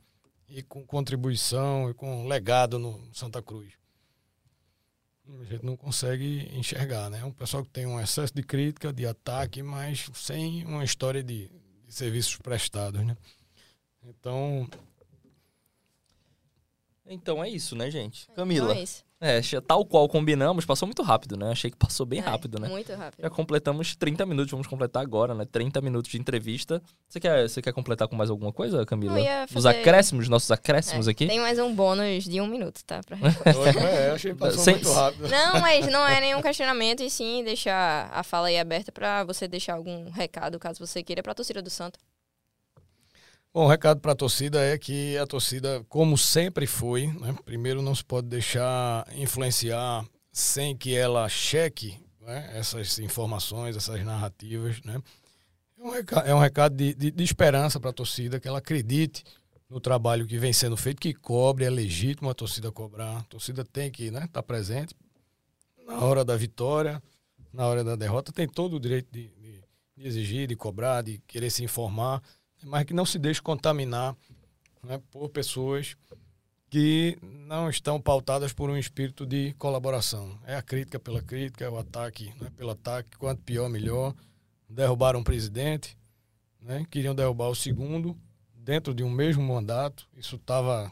Speaker 4: e com contribuição e com legado no Santa Cruz. A gente não consegue enxergar, né? Um pessoal que tem um excesso de crítica, de ataque, mas sem uma história de, de serviços prestados, né? Então,
Speaker 1: então é isso, né, gente? Camila. Então
Speaker 3: é isso.
Speaker 1: É, tal qual combinamos, passou muito rápido, né? Achei que passou bem
Speaker 3: é,
Speaker 1: rápido, né?
Speaker 3: Muito rápido.
Speaker 1: Já completamos 30 minutos, vamos completar agora, né? 30 minutos de entrevista. Você quer, você quer completar com mais alguma coisa, Camila?
Speaker 3: fazer...
Speaker 1: Os acréscimos, nossos acréscimos
Speaker 3: é,
Speaker 1: aqui?
Speaker 3: Tem mais um bônus de um minuto, tá? Pra
Speaker 4: é, achei que passou Sem... muito rápido.
Speaker 3: Não, mas não é nenhum questionamento, e sim deixar a fala aí aberta para você deixar algum recado, caso você queira, pra torcida do Santo.
Speaker 4: Bom, o recado para a torcida é que a torcida, como sempre foi, né, primeiro não se pode deixar influenciar sem que ela cheque né, essas informações, essas narrativas. Né. É um recado, é um recado de, de, de esperança para a torcida, que ela acredite no trabalho que vem sendo feito, que cobre, é legítimo a torcida cobrar. A torcida tem que estar né, tá presente na hora da vitória, na hora da derrota, tem todo o direito de, de, exigir, de cobrar, de querer se informar mas que não se deixe contaminar né, por pessoas que não estão pautadas por um espírito de colaboração. É a crítica pela crítica, é o ataque né, pelo ataque, quanto pior, melhor. Derrubaram um presidente, né, queriam derrubar o segundo, dentro de um mesmo mandato. Isso estava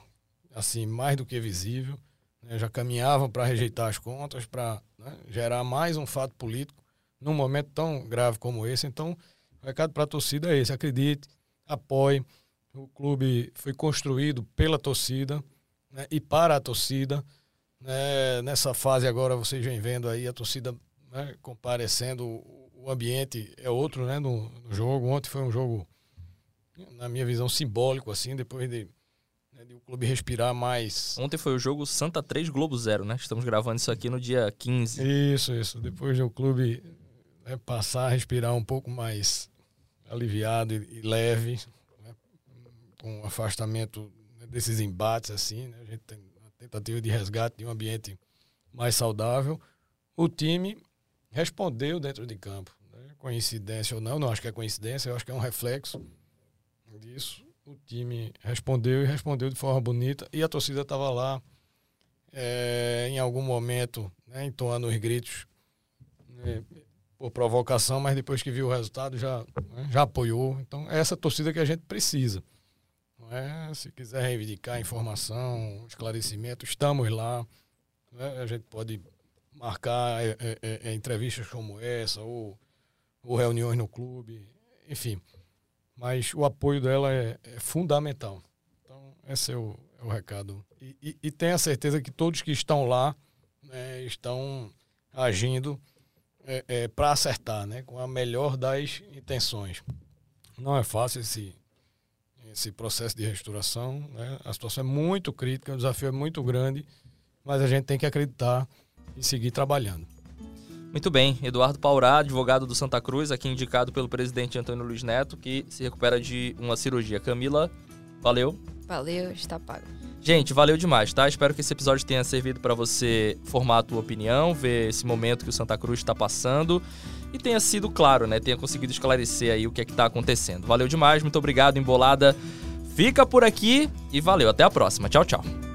Speaker 4: assim mais do que visível. Né, já caminhavam para rejeitar as contas, para né, gerar mais um fato político num momento tão grave como esse. Então, o recado para a torcida é esse: acredite, apoie. O clube foi construído pela torcida né, e para a torcida. Né, nessa fase agora vocês vêm vendo aí a torcida né, comparecendo. O ambiente é outro né, no, no, jogo. Ontem foi um jogo, na minha visão, simbólico, assim, depois de né, de o clube respirar mais.
Speaker 1: Ontem foi o jogo Santa 3 Globo 0, né? Estamos gravando isso aqui no dia 15.
Speaker 4: Isso, isso. Depois do clube né, passar a respirar um pouco mais aliviado e, leve, né, com afastamento né, desses embates, assim, né? A gente tem uma tentativa de resgate de um ambiente mais saudável. O time respondeu dentro de campo. Né? Coincidência ou não, não acho que é coincidência, eu acho que é um reflexo disso. O time respondeu e respondeu de forma bonita e a torcida estava lá é, em algum momento né, entoando os gritos né, por provocação, mas depois que viu o resultado já, né, já apoiou. Então é essa torcida que a gente precisa. É? Se quiser reivindicar informação, esclarecimento, estamos lá. Né? A gente pode marcar é, é, é, entrevistas como essa, ou, ou, reuniões no clube, enfim. Mas o apoio dela é, é fundamental. Então, esse é o, é o recado. E, e, e, tenha certeza que todos que estão lá né, estão agindo é, para acertar, né, com a melhor das intenções. Não é fácil esse, esse processo de restauração. Né? A situação é muito crítica, o desafio é muito grande, mas a gente tem que acreditar e seguir trabalhando.
Speaker 1: Muito bem, Eduardo Paurá, advogado do Santa Cruz, aqui indicado pelo presidente Antônio Luiz Neto, que se recupera de uma cirurgia. Camila, valeu.
Speaker 3: Valeu, está pago.
Speaker 1: Gente, valeu demais, tá? Espero que esse episódio tenha servido para você formar a tua opinião, ver esse momento que o Santa Cruz está passando e tenha sido claro, né? Tenha conseguido esclarecer aí o que é que tá acontecendo. Valeu demais, muito obrigado, Embolada. Fica por aqui e valeu, até a próxima. Tchau, tchau.